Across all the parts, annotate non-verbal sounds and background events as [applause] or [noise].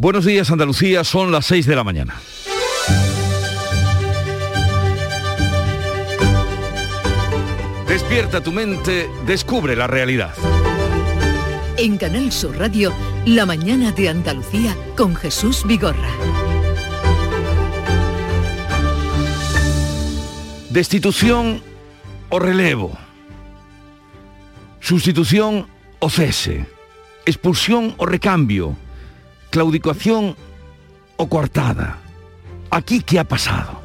Buenos días Andalucía, son las 6 de la mañana. Despierta tu mente, descubre la realidad. En Canal Sur Radio, La mañana de Andalucía con Jesús Vigorra. Destitución o relevo. Sustitución o cese. Expulsión o recambio. Claudicación o coartada. ¿Aquí qué ha pasado?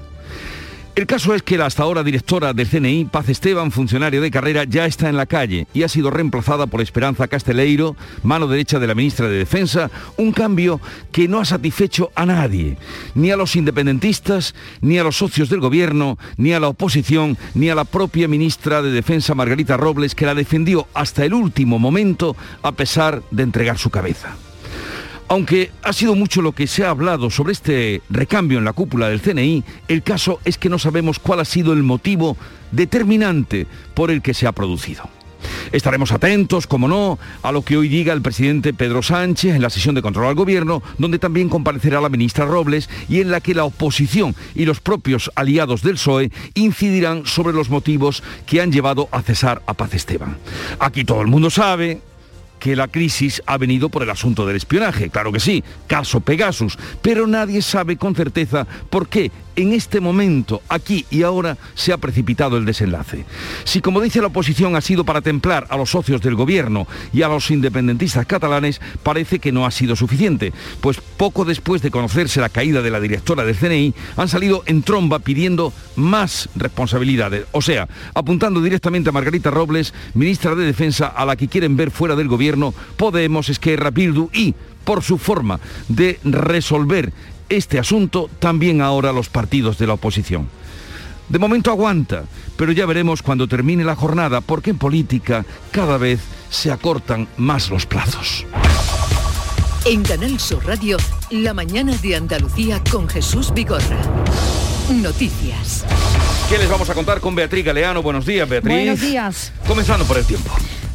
El caso es que la hasta ahora directora del CNI, Paz Esteban, funcionaria de carrera, ya está en la calle y ha sido reemplazada por Esperanza Casteleiro, mano derecha de la ministra de Defensa, un cambio que no ha satisfecho a nadie, ni a los independentistas, ni a los socios del gobierno, ni a la oposición, ni a la propia ministra de Defensa, Margarita Robles, que la defendió hasta el último momento a pesar de entregar su cabeza. Aunque ha sido mucho lo que se ha hablado sobre este recambio en la cúpula del CNI, el caso es que no sabemos cuál ha sido el motivo determinante por el que se ha producido. Estaremos atentos, como no, a lo que hoy diga el presidente Pedro Sánchez en la sesión de control al gobierno, donde también comparecerá la ministra Robles y en la que la oposición y los propios aliados del PSOE incidirán sobre los motivos que han llevado a cesar a Paz Esteban. Aquí todo el mundo sabe, que la crisis ha venido por el asunto del espionaje, claro que sí, caso Pegasus, pero nadie sabe con certeza por qué en este momento, aquí y ahora, se ha precipitado el desenlace. Si, como dice la oposición, ha sido para templar a los socios del gobierno y a los independentistas catalanes, parece que no ha sido suficiente, pues poco después de conocerse la caída de la directora del CNI, han salido en tromba pidiendo más responsabilidades, o sea, apuntando directamente a Margarita Robles, ministra de Defensa, a la que quieren ver fuera del gobierno Podemos, Esquerra, Bildu y por su forma de resolver este asunto también ahora los partidos de la oposición. De momento aguanta, pero ya veremos cuando termine la jornada, porque en política cada vez se acortan más los plazos. En Canal Sur Radio, la mañana de Andalucía con Jesús Vigorra. Noticias. ¿Qué les vamos a contar con Beatriz Galeano? Buenos días, Beatriz. Buenos días. Comenzando por el tiempo.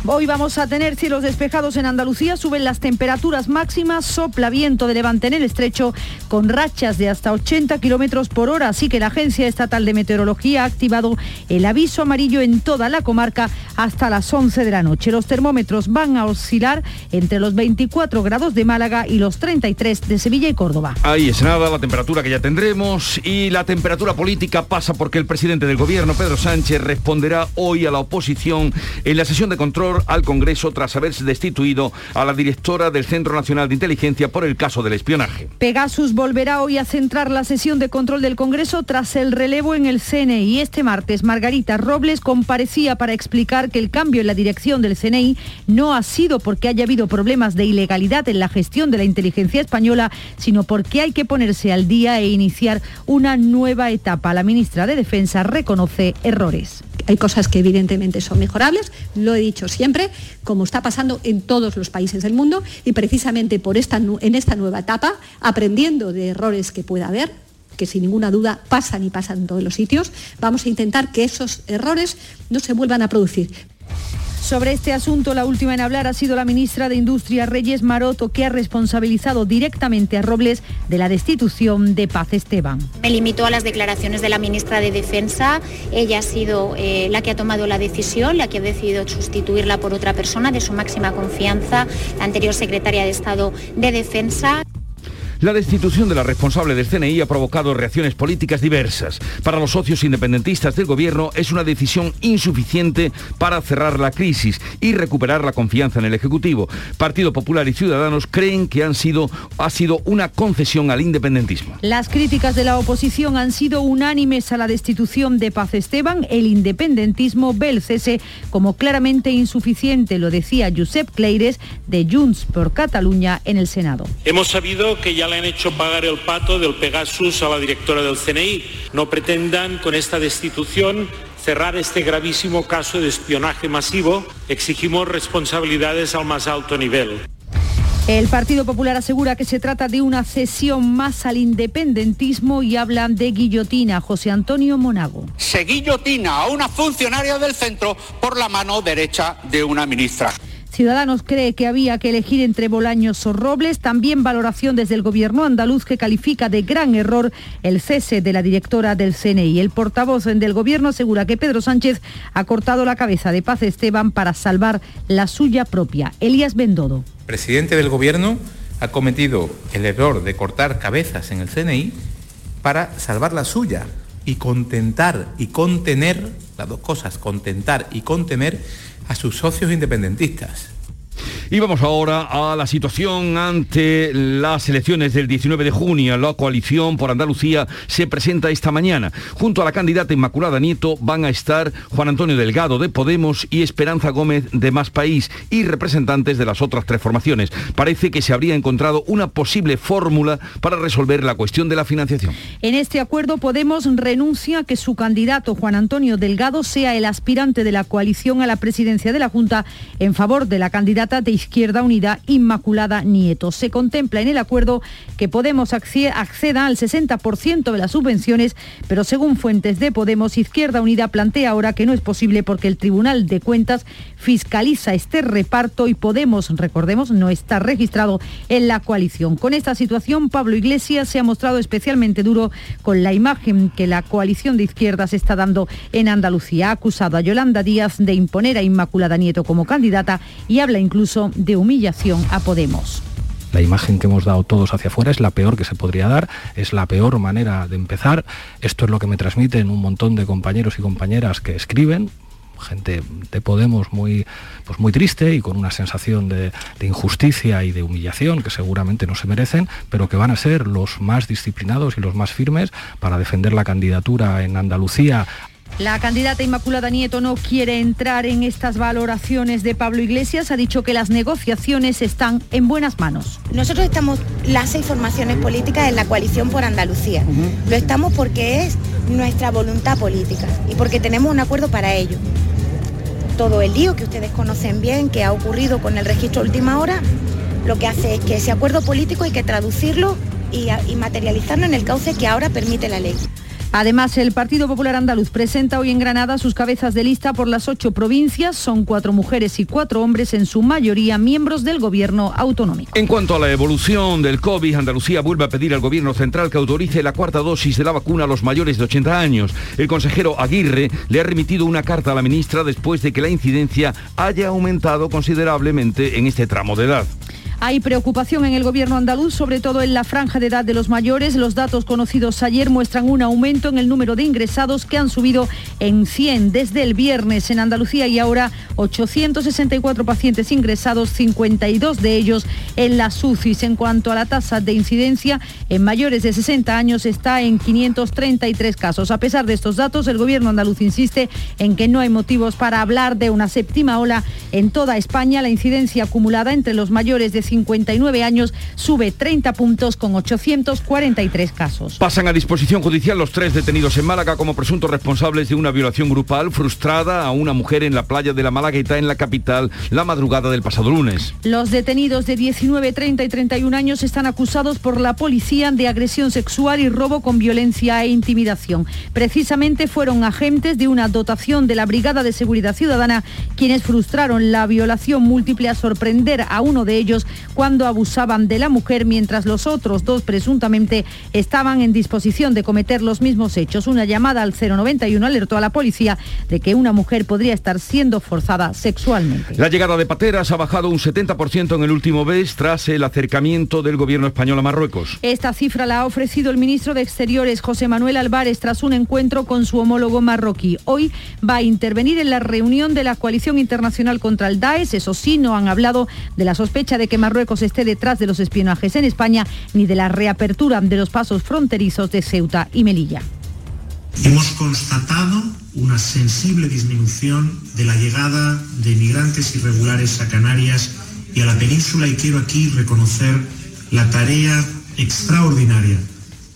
Hoy vamos a tener cielos despejados en Andalucía, suben las temperaturas máximas, sopla viento de levante en el estrecho con rachas de hasta 80 kilómetros por hora, así que la Agencia Estatal de Meteorología ha activado el aviso amarillo en toda la comarca hasta las 11 de la noche. Los termómetros van a oscilar entre los 24 grados de Málaga y los 33 de Sevilla y Córdoba. Ahí es nada, la temperatura que ya tendremos y la temperatura política pasa porque el presidente del gobierno, Pedro Sánchez, responderá hoy a la oposición en la sesión de control al Congreso tras haberse destituido a la directora del Centro Nacional de Inteligencia por el caso del espionaje. Pegasus volverá hoy a centrar la sesión de control del Congreso tras el relevo en el CNI. Este martes, Margarita Robles comparecía para explicar que el cambio en la dirección del CNI no ha sido porque haya habido problemas de ilegalidad en la gestión de la inteligencia española, sino porque hay que ponerse al día e iniciar una nueva etapa. La ministra de Defensa reconoce errores. Hay cosas que evidentemente son mejorables, lo he dicho siempre, como está pasando en todos los países del mundo y precisamente por esta, en esta nueva etapa, aprendiendo de errores que pueda haber, que sin ninguna duda pasan y pasan en todos los sitios, vamos a intentar que esos errores no se vuelvan a producir. Sobre este asunto, la última en hablar ha sido la ministra de Industria, Reyes Maroto, que ha responsabilizado directamente a Robles de la destitución de Paz Esteban. Me limito a las declaraciones de la ministra de Defensa. Ella ha sido eh, la que ha tomado la decisión, la que ha decidido sustituirla por otra persona de su máxima confianza, la anterior secretaria de Estado de Defensa. La destitución de la responsable del CNI ha provocado reacciones políticas diversas. Para los socios independentistas del gobierno es una decisión insuficiente para cerrar la crisis y recuperar la confianza en el Ejecutivo. Partido Popular y Ciudadanos creen que han sido, ha sido una concesión al independentismo. Las críticas de la oposición han sido unánimes a la destitución de Paz Esteban. El independentismo ve el cese como claramente insuficiente, lo decía Josep Cleires de Junts por Cataluña en el Senado. Hemos sabido que ya le han hecho pagar el pato del Pegasus a la directora del CNI. No pretendan con esta destitución cerrar este gravísimo caso de espionaje masivo. Exigimos responsabilidades al más alto nivel. El Partido Popular asegura que se trata de una cesión más al independentismo y hablan de guillotina. José Antonio Monago. Se guillotina a una funcionaria del centro por la mano derecha de una ministra. Ciudadanos cree que había que elegir entre Bolaños o Robles. También valoración desde el gobierno andaluz que califica de gran error el cese de la directora del CNI. El portavoz del gobierno asegura que Pedro Sánchez ha cortado la cabeza de Paz Esteban para salvar la suya propia. Elías Bendodo. presidente del gobierno ha cometido el error de cortar cabezas en el CNI para salvar la suya y contentar y contener, las dos cosas, contentar y contener a sus socios independentistas. Y vamos ahora a la situación ante las elecciones del 19 de junio. La coalición por Andalucía se presenta esta mañana. Junto a la candidata Inmaculada Nieto van a estar Juan Antonio Delgado de Podemos y Esperanza Gómez de Más País y representantes de las otras tres formaciones. Parece que se habría encontrado una posible fórmula para resolver la cuestión de la financiación. En este acuerdo Podemos renuncia a que su candidato Juan Antonio Delgado sea el aspirante de la coalición a la presidencia de la Junta en favor de la candidata de Izquierda Unida, Inmaculada Nieto. Se contempla en el acuerdo que Podemos acceda al 60% de las subvenciones, pero según fuentes de Podemos, Izquierda Unida plantea ahora que no es posible porque el Tribunal de Cuentas fiscaliza este reparto y Podemos, recordemos, no está registrado en la coalición. Con esta situación, Pablo Iglesias se ha mostrado especialmente duro con la imagen que la coalición de izquierdas está dando en Andalucía. Ha acusado a Yolanda Díaz de imponer a Inmaculada Nieto como candidata y habla incluso de humillación a Podemos. La imagen que hemos dado todos hacia afuera es la peor que se podría dar, es la peor manera de empezar. Esto es lo que me transmiten un montón de compañeros y compañeras que escriben, gente de Podemos muy, pues muy triste y con una sensación de, de, injusticia y de humillación que seguramente no se merecen, pero que van a ser los más disciplinados y los más firmes para defender la candidatura en Andalucía la candidata Inmaculada Nieto no quiere entrar en estas valoraciones de Pablo Iglesias. Ha dicho que las negociaciones están en buenas manos. Nosotros estamos las seis formaciones políticas en la coalición por Andalucía. Uh -huh. Lo estamos porque es nuestra voluntad política y porque tenemos un acuerdo para ello. Todo el lío que ustedes conocen bien, que ha ocurrido con el registro última hora, lo que hace es que ese acuerdo político hay que traducirlo y, y materializarlo en el cauce que ahora permite la ley. Además, el Partido Popular Andaluz presenta hoy en Granada sus cabezas de lista por las ocho provincias. Son cuatro mujeres y cuatro hombres, en su mayoría miembros del gobierno autonómico. En cuanto a la evolución del COVID, Andalucía vuelve a pedir al gobierno central que autorice la cuarta dosis de la vacuna a los mayores de 80 años. El consejero Aguirre le ha remitido una carta a la ministra después de que la incidencia haya aumentado considerablemente en este tramo de edad. Hay preocupación en el gobierno andaluz, sobre todo en la franja de edad de los mayores. Los datos conocidos ayer muestran un aumento en el número de ingresados que han subido en 100 desde el viernes en Andalucía y ahora 864 pacientes ingresados, 52 de ellos en las UCIs. En cuanto a la tasa de incidencia en mayores de 60 años está en 533 casos. A pesar de estos datos, el gobierno andaluz insiste en que no hay motivos para hablar de una séptima ola en toda España. La incidencia acumulada entre los mayores de 59 años sube 30 puntos con 843 casos. Pasan a disposición judicial los tres detenidos en Málaga como presuntos responsables de una violación grupal frustrada a una mujer en la playa de la Malagueta en la capital la madrugada del pasado lunes. Los detenidos de 19, 30 y 31 años están acusados por la policía de agresión sexual y robo con violencia e intimidación. Precisamente fueron agentes de una dotación de la Brigada de Seguridad Ciudadana quienes frustraron la violación múltiple a sorprender a uno de ellos cuando abusaban de la mujer mientras los otros dos presuntamente estaban en disposición de cometer los mismos hechos. Una llamada al 091 alertó a la policía de que una mujer podría estar siendo forzada sexualmente. La llegada de pateras ha bajado un 70% en el último mes tras el acercamiento del gobierno español a Marruecos. Esta cifra la ha ofrecido el ministro de Exteriores José Manuel Álvarez tras un encuentro con su homólogo marroquí. Hoy va a intervenir en la reunión de la coalición internacional contra el Daesh. Eso sí, no han hablado de la sospecha de que Marruecos esté detrás de los espionajes en España ni de la reapertura de los pasos fronterizos de Ceuta y Melilla. Hemos constatado una sensible disminución de la llegada de inmigrantes irregulares a Canarias y a la península y quiero aquí reconocer la tarea extraordinaria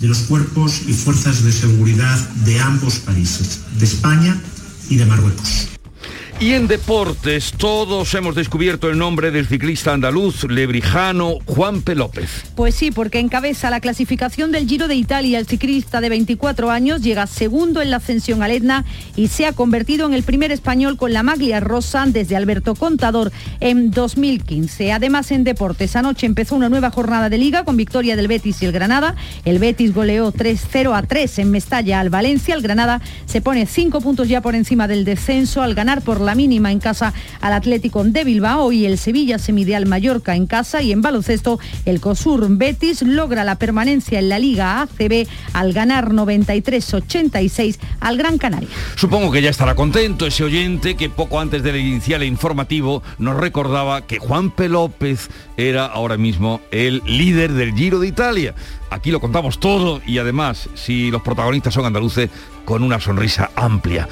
de los cuerpos y fuerzas de seguridad de ambos países, de España y de Marruecos. Y en deportes, todos hemos descubierto el nombre del ciclista andaluz lebrijano Juanpe López. Pues sí, porque encabeza la clasificación del Giro de Italia. El ciclista de 24 años llega segundo en la ascensión al Etna y se ha convertido en el primer español con la maglia rosa desde Alberto Contador en 2015. Además, en deportes, anoche empezó una nueva jornada de liga con victoria del Betis y el Granada. El Betis goleó 3-0 a 3 en Mestalla al Valencia. El Granada se pone 5 puntos ya por encima del descenso al ganar por la mínima en casa al Atlético de Bilbao y el Sevilla se mide al Mallorca en casa y en baloncesto el COSUR Betis logra la permanencia en la Liga ACB al ganar 93-86 al Gran Canaria. Supongo que ya estará contento ese oyente que poco antes del inicial informativo nos recordaba que Juan P. López era ahora mismo el líder del Giro de Italia. Aquí lo contamos todo y además, si los protagonistas son andaluces, con una sonrisa amplia.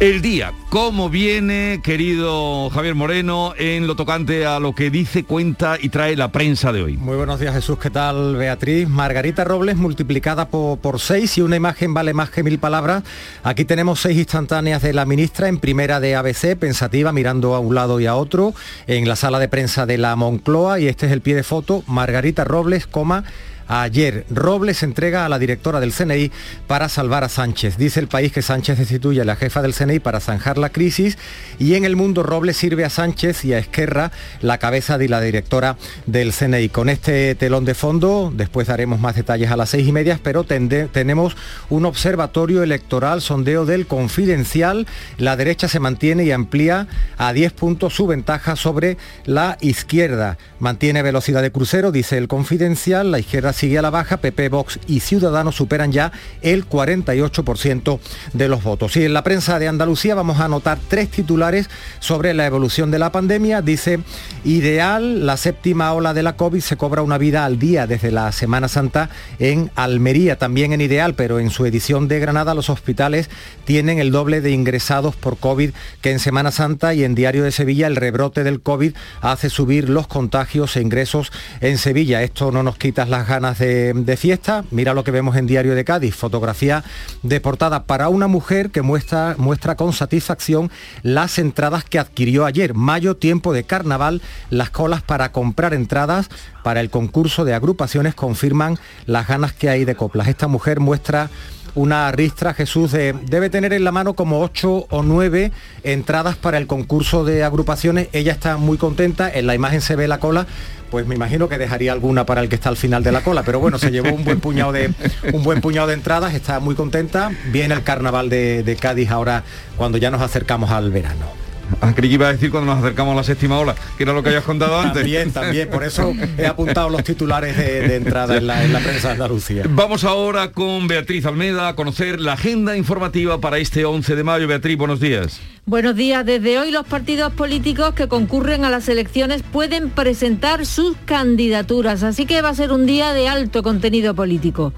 El día, ¿cómo viene, querido Javier Moreno, en lo tocante a lo que dice, cuenta y trae la prensa de hoy? Muy buenos días Jesús, ¿qué tal Beatriz? Margarita Robles multiplicada por, seis y una imagen vale más que mil palabras. Aquí tenemos seis instantáneas de la ministra en primera de ABC, pensativa, mirando a un lado y a otro, en la sala de prensa de la Moncloa y este es el pie de foto, Margarita Robles, coma, Ayer, Robles entrega a la directora del CNI para salvar a Sánchez. Dice el país que Sánchez destituye a la jefa del CNI para zanjar la crisis y en el mundo Robles sirve a Sánchez y a Esquerra la cabeza de la directora del CNI. Con este telón de fondo, después daremos más detalles a las seis y media, pero tenemos un observatorio electoral, sondeo del confidencial. La derecha se mantiene y amplía a 10 puntos su ventaja sobre la izquierda. Mantiene velocidad de crucero, dice el confidencial, la izquierda sigue a la baja, PP, Vox y Ciudadanos superan ya el 48% de los votos. Y en la prensa de Andalucía vamos a anotar tres titulares sobre la evolución de la pandemia. Dice, ideal, la séptima ola de la COVID se cobra una vida al día desde la Semana Santa en Almería, también en ideal, pero en su edición de Granada los hospitales tienen el doble de ingresados por COVID que en Semana Santa y en Diario de Sevilla el rebrote del COVID hace subir los contagios e ingresos en Sevilla. Esto no nos quita las ganas de, fiesta. Mira lo que vemos en Diario de Cádiz, fotografía de portada para una mujer que muestra, muestra con satisfacción las entradas que adquirió ayer. Mayo, tiempo de carnaval, las colas para comprar entradas para el concurso de agrupaciones confirman las ganas que hay de coplas. Esta mujer muestra una ristra, Jesús, debe tener en la mano como ocho o nueve entradas para el concurso de agrupaciones. Ella está muy contenta, en la imagen se ve la cola, pues me imagino que dejaría alguna para el que está al final de la cola, pero bueno, se llevó un buen puñado de, un buen puñado de entradas, está muy contenta. Viene el carnaval de, de Cádiz ahora cuando ya nos acercamos al verano. Ah, creí que iba a decir cuando nos acercamos a la séptima ola, que era lo que habías contado antes. También, también, por eso [laughs] he apuntado los titulares de, entrada en la, en la, prensa de Andalucía. Vamos ahora con Beatriz Almeda a conocer la agenda informativa para este 11 de mayo. Beatriz, buenos días. Buenos días. Desde hoy los partidos políticos que concurren a las elecciones pueden presentar sus candidaturas, así que va a ser un día de alto contenido político.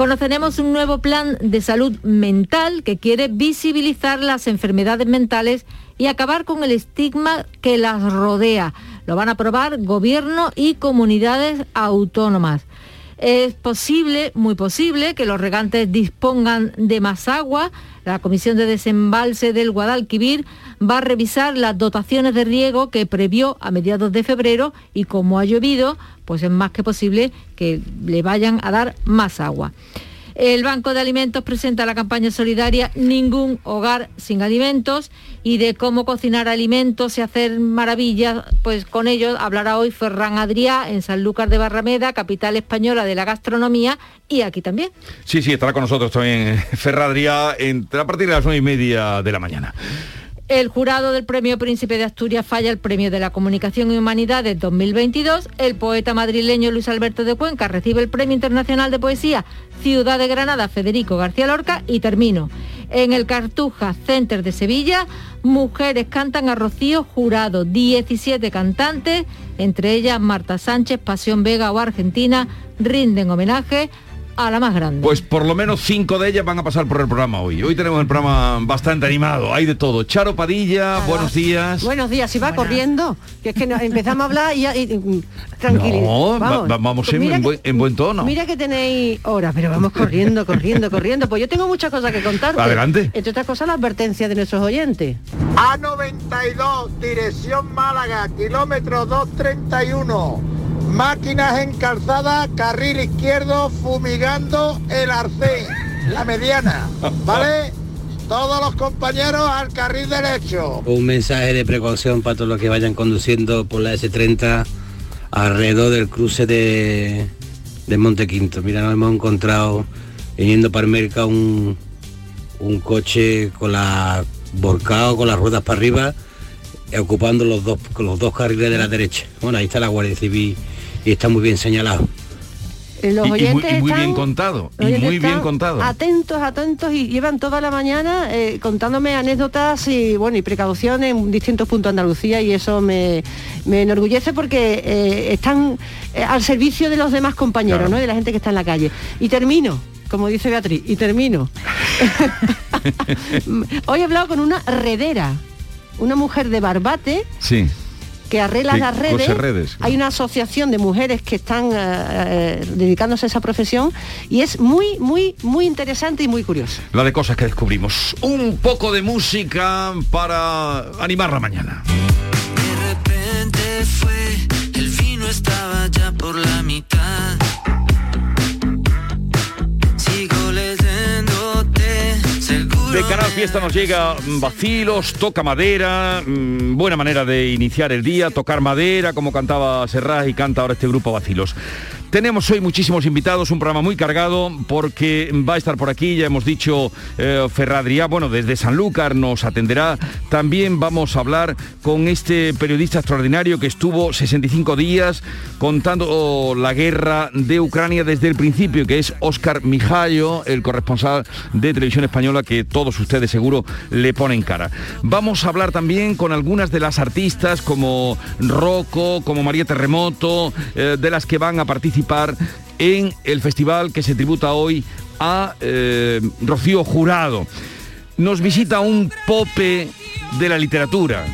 Conoceremos un nuevo plan de salud mental que quiere visibilizar las enfermedades mentales y acabar con el estigma que las rodea. Lo van a aprobar gobierno y comunidades autónomas. Es posible, muy posible, que los regantes dispongan de más agua. La Comisión de Desembalse del Guadalquivir va a revisar las dotaciones de riego que previó a mediados de febrero y como ha llovido, pues es más que posible que le vayan a dar más agua. El Banco de Alimentos presenta la campaña solidaria Ningún hogar sin alimentos y de cómo cocinar alimentos y hacer maravillas, pues con ellos hablará hoy Ferran Adrià en Sanlúcar de Barrameda, capital española de la gastronomía y aquí también. Sí, sí, estará con nosotros también Ferran Adrià a partir de las nueve y media de la mañana. El jurado del Premio Príncipe de Asturias falla el Premio de la Comunicación y Humanidades 2022. El poeta madrileño Luis Alberto de Cuenca recibe el Premio Internacional de Poesía Ciudad de Granada Federico García Lorca y termino. En el Cartuja Center de Sevilla, mujeres cantan a Rocío Jurado, 17 cantantes, entre ellas Marta Sánchez, Pasión Vega o Argentina, rinden homenaje a la más grande. Pues por lo menos cinco de ellas van a pasar por el programa hoy. Hoy tenemos el programa bastante animado, hay de todo. Charo Padilla, buenos días. Buenos días, si va corriendo, que es que empezamos a hablar y, y- y- tranquilidad. No, va- va- vamos en- Mira en que- buen- en buen tono. Mira que tenéis horas, pero vamos corriendo, corriendo, [laughs] corriendo. Pues yo tengo muchas cosas que contar. Adelante. Entre otras cosas, la advertencia de nuestros oyentes. A92, dirección Málaga, kilómetro 231. Máquinas en calzada, carril izquierdo, fumigando el arcén, la mediana. ¿Vale? Todos los compañeros al carril derecho. Un mensaje de precaución para todos los que vayan conduciendo por la S30 alrededor del cruce de, de Montequinto. Mira, nos hemos encontrado viniendo para el mercado un, un coche con la volcado con las ruedas para arriba, ocupando los dos, los dos carriles de la derecha. Bueno, ahí está la Guardia Civil y está muy bien señalado. Eh, Los Y- y, muy, oyentes y muy están- bien contado. Y muy bien contado. Atentos, atentos y llevan toda la mañana eh, contándome anécdotas y bueno y precauciones en distintos puntos de Andalucía y eso me, me enorgullece porque eh, están eh, al servicio de los demás compañeros, Claro. ¿no? De la gente que está en la calle. Y termino, como dice Beatriz, y termino. [laughs] [laughs] Hoy he hablado con una redera, una mujer de Barbate Sí. Que arregla las redes. Hay una asociación de mujeres que están eh, eh, dedicándose a esa profesión y es muy, muy, muy interesante y muy curioso. La de cosas que descubrimos. Un poco de música para animar la mañana. De repente fue, el vino estaba ya por la mitad. Canal Fiesta nos llega mm, vacilos, toca madera, mm, buena manera de iniciar el día, tocar madera, como cantaba Serrat y canta ahora este grupo vacilos. Tenemos hoy muchísimos invitados, un programa muy cargado porque va a estar por aquí, ya hemos dicho eh, Ferradriá, bueno, desde Sanlúcar nos atenderá. También vamos a hablar con este periodista extraordinario que estuvo 65 días contando la guerra de Ucrania desde el principio, que es Óscar Mijayo, el corresponsal de Televisión Española que todos ustedes seguro le ponen cara. Vamos a hablar también con algunas de las artistas como Rocco, como María Terremoto, eh, de las que van a participar en el festival que se tributa hoy a eh, Rocío Jurado. Nos visita un pope de la literatura,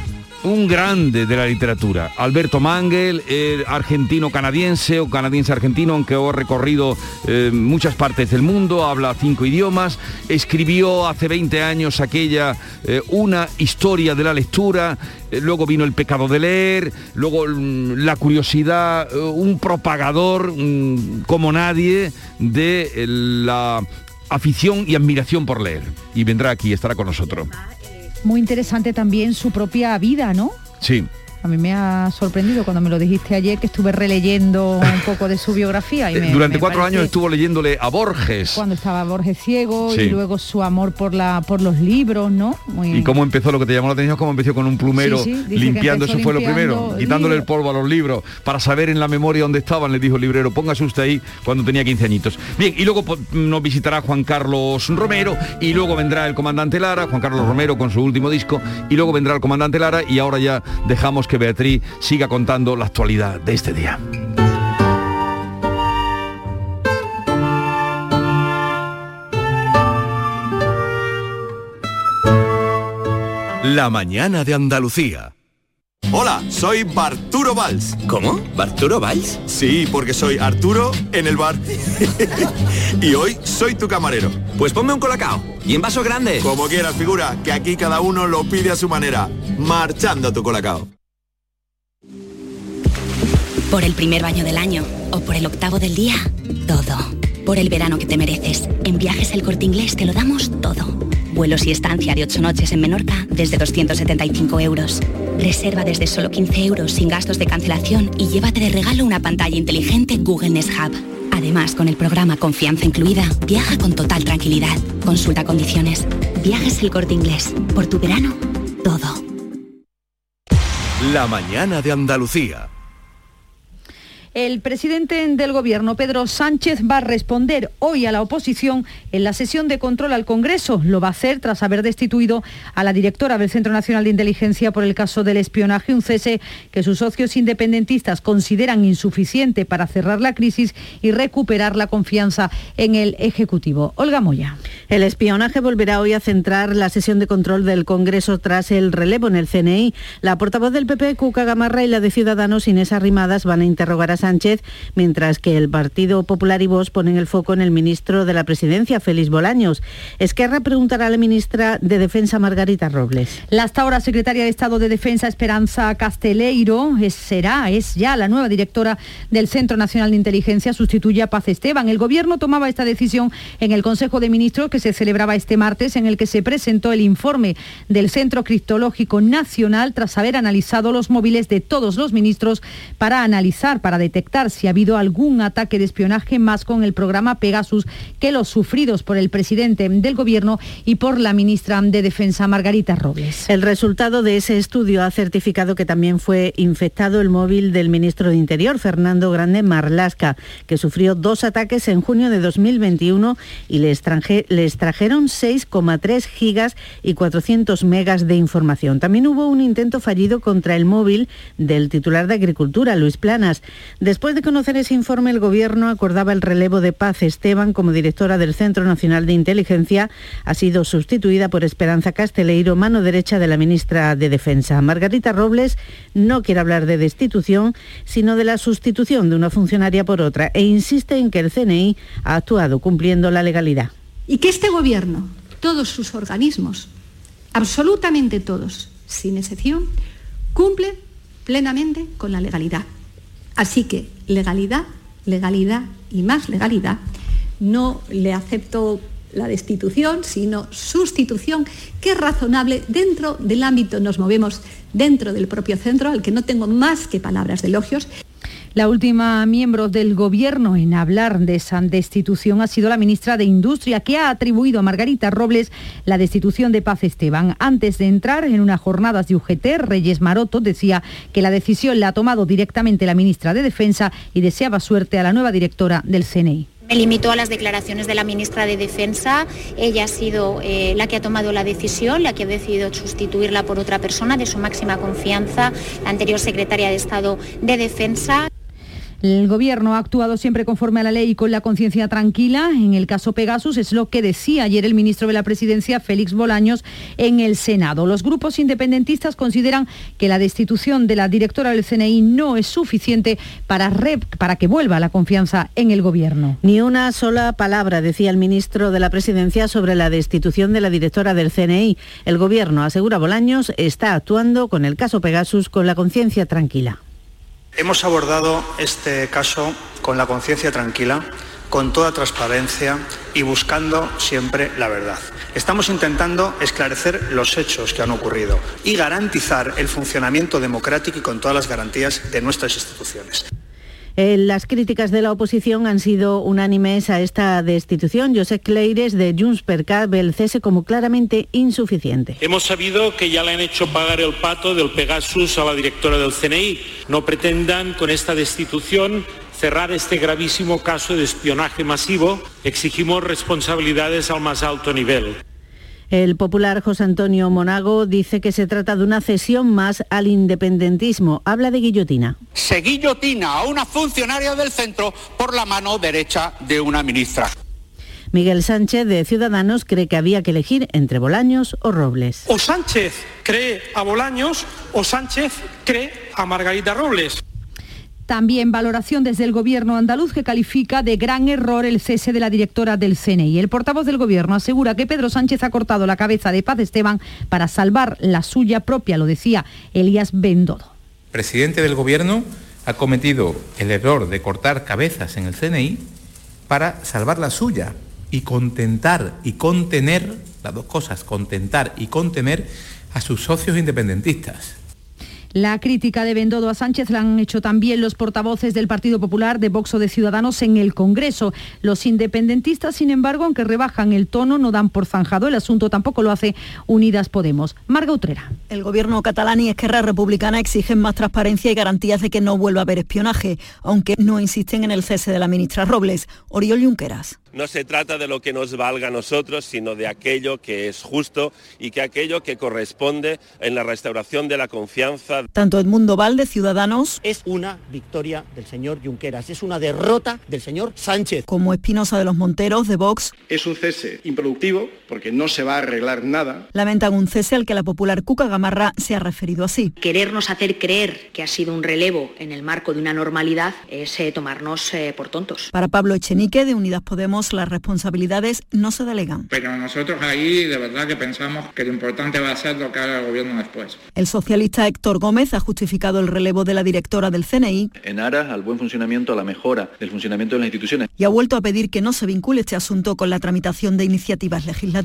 un grande de la literatura, Alberto Mangel, argentino-canadiense o canadiense-argentino, aunque ha recorrido eh, muchas partes del mundo, habla cinco idiomas, escribió hace 20 años aquella eh, una historia de la lectura, eh, luego vino el pecado de leer, luego mm, la curiosidad, un propagador mm, como nadie de la afición y admiración por leer. Y vendrá aquí, estará con nosotros. Muy interesante también su propia vida, ¿no? Sí. A mí me ha sorprendido cuando me lo dijiste ayer que estuve releyendo un poco de su biografía. Y [laughs] Eh, me- Durante me cuatro parece- años estuvo leyéndole a Borges. Cuando estaba Borges ciego Sí. y luego su amor por la por los libros, ¿no? Muy- ¿Y cómo empezó lo que te llamó la atención? ¿Cómo empezó con un plumero Sí, sí, limpiando? Eso fue lo primero. Quitándole el polvo a los libros para saber en la memoria dónde estaban, le dijo el librero. Póngase usted ahí cuando tenía 15 añitos. Bien, y luego po- nos visitará Juan Carlos Romero y luego vendrá el comandante Lara, Juan Carlos Romero con su último disco, y luego vendrá el comandante Lara y ahora ya dejamos que Beatriz siga contando la actualidad de este día. La mañana de Andalucía. Hola, soy Barturo Valls. ¿Cómo? ¿Barturo Valls? Sí, porque soy Arturo en el bar. [laughs] y hoy soy tu camarero. Pues ponme un colacao. Y en vaso grande. Como quieras, figura, que aquí cada uno lo pide a su manera. Marchando tu colacao. Por el primer baño del año o por el octavo del día, todo. Por el verano que te mereces. En Viajes El Corte Inglés te lo damos todo. Vuelos y estancia de 8 noches en Menorca desde 275 euros. Reserva desde solo 15 euros sin gastos de cancelación y llévate de regalo una pantalla inteligente Google Nest Hub. Además, con el programa Confianza Incluida, viaja con total tranquilidad. Consulta condiciones. Viajes El Corte Inglés. Por tu verano, todo. La mañana de Andalucía. El presidente del Gobierno, Pedro Sánchez, va a responder hoy a la oposición en la sesión de control al Congreso. Lo va a hacer tras haber destituido a la directora del Centro Nacional de Inteligencia por el caso del espionaje, un cese que sus socios independentistas consideran insuficiente para cerrar la crisis y recuperar la confianza en el Ejecutivo. Olga Moya. El espionaje volverá hoy a centrar la sesión de control del Congreso tras el relevo en el CNI. La portavoz del PP, Cuca Gamarra, y la de Ciudadanos, Inés Arrimadas, van a interrogar a Sánchez, mientras que el Partido Popular y Vox ponen el foco en el ministro de la Presidencia, Félix Bolaños. Esquerra preguntará a la ministra de Defensa, Margarita Robles. La hasta ahora secretaria de Estado de Defensa, Esperanza Casteleiro, es, será, es ya la nueva directora del Centro Nacional de Inteligencia, sustituye a Paz Esteban. El Gobierno tomaba esta decisión en el Consejo de Ministros que se celebraba este martes, en el que se presentó el informe del Centro Criptológico Nacional tras haber analizado los móviles de todos los ministros para analizar, para detectar detectar si ha habido algún ataque de espionaje más con el programa Pegasus que los sufridos por el presidente del Gobierno y por la ministra de Defensa, Margarita Robles. El resultado de ese estudio ha certificado que también fue infectado el móvil del ministro de Interior, Fernando Grande Marlasca, que sufrió dos ataques en junio de 2021 y le, le extrajeron 6,3 gigas y 400 megas de información. También hubo un intento fallido contra el móvil del titular de Agricultura, Luis Planas. Después de conocer ese informe, el Gobierno acordaba el relevo de Paz Esteban como directora del Centro Nacional de Inteligencia. Ha sido sustituida por Esperanza Casteleiro, mano derecha de la ministra de Defensa. Margarita Robles no quiere hablar de destitución, sino de la sustitución de una funcionaria por otra e insiste en que el CNI ha actuado cumpliendo la legalidad. Y que este Gobierno, todos sus organismos, absolutamente todos, sin excepción, cumplen plenamente con la legalidad. Así que legalidad, legalidad y más legalidad. No le acepto la destitución, sino sustitución, que es razonable dentro del ámbito, nos movemos dentro del propio centro, al que no tengo más que palabras de elogios. La última miembro del Gobierno en hablar de esa destitución ha sido la ministra de Industria, que ha atribuido a Margarita Robles la destitución de Paz Esteban. Antes de entrar en unas jornadas de UGT, Reyes Maroto decía que la decisión la ha tomado directamente la ministra de Defensa y deseaba suerte a la nueva directora del CNI. Me limito a las declaraciones de la ministra de Defensa. Ella ha sido eh, la que ha tomado la decisión, la que ha decidido sustituirla por otra persona de su máxima confianza, la anterior secretaria de Estado de Defensa. El Gobierno ha actuado siempre conforme a la ley y con la conciencia tranquila. En el caso Pegasus es lo que decía ayer el ministro de la Presidencia, Félix Bolaños, en el Senado. Los grupos independentistas consideran que la destitución de la directora del CNI no es suficiente para, para que vuelva la confianza en el Gobierno. Ni una sola palabra decía el ministro de la Presidencia sobre la destitución de la directora del CNI. El Gobierno, asegura Bolaños, está actuando con el caso Pegasus con la conciencia tranquila. Hemos abordado este caso con la conciencia tranquila, con toda transparencia y buscando siempre la verdad. Estamos intentando esclarecer los hechos que han ocurrido y garantizar el funcionamiento democrático y con todas las garantías de nuestras instituciones. Eh, las críticas de la oposición han sido unánimes a esta destitución. José Cleires de Junts per ve el cese como claramente insuficiente. Hemos sabido que ya le han hecho pagar el pato del Pegasus a la directora del CNI. No pretendan con esta destitución cerrar este gravísimo caso de espionaje masivo. Exigimos responsabilidades al más alto nivel. El popular José Antonio Monago dice que se trata de una cesión más al independentismo. Habla de guillotina. Se guillotina a una funcionaria del centro por la mano derecha de una ministra. Miguel Sánchez de Ciudadanos cree que había que elegir entre Bolaños o Robles. O Sánchez cree a Bolaños o Sánchez cree a Margarita Robles. También valoración desde el gobierno andaluz que califica de gran error el cese de la directora del CNI. El portavoz del gobierno asegura que Pedro Sánchez ha cortado la cabeza de Paz Esteban para salvar la suya propia, lo decía Elías Bendodo. El presidente del gobierno ha cometido el error de cortar cabezas en el CNI para salvar la suya y contentar y contener, las dos cosas, contentar y contener a sus socios independentistas. La crítica de Bendodo a Sánchez la han hecho también los portavoces del Partido Popular, de Vox o de Ciudadanos en el Congreso. Los independentistas, sin embargo, aunque rebajan el tono, no dan por zanjado el asunto, tampoco lo hace Unidas Podemos. Marga Utrera. El gobierno catalán y Esquerra Republicana exigen más transparencia y garantías de que no vuelva a haber espionaje, aunque no insisten en el cese de la ministra Robles. Oriol Junqueras. No se trata de lo que nos valga a nosotros, sino de aquello que es justo y que aquello que corresponde en la restauración de la confianza. Tanto Edmundo Val de Ciudadanos es una victoria del señor Junqueras, es una derrota del señor Sánchez. Como Espinosa de los Monteros de Vox. Es un cese improductivo porque no se va a arreglar nada. Lamentan un cese al que la popular Cuca Gamarra se ha referido así. Querernos hacer creer que ha sido un relevo en el marco de una normalidad es eh, tomarnos eh, por tontos. Para Pablo Echenique de Unidas Podemos las responsabilidades no se delegan. Pero nosotros ahí de verdad que pensamos que lo importante va a ser lo que haga el gobierno después. El socialista Héctor Gómez ha justificado el relevo de la directora del CNI. En aras al buen funcionamiento, a la mejora del funcionamiento de las instituciones. Y ha vuelto a pedir que no se vincule este asunto con la tramitación de iniciativas legislativas.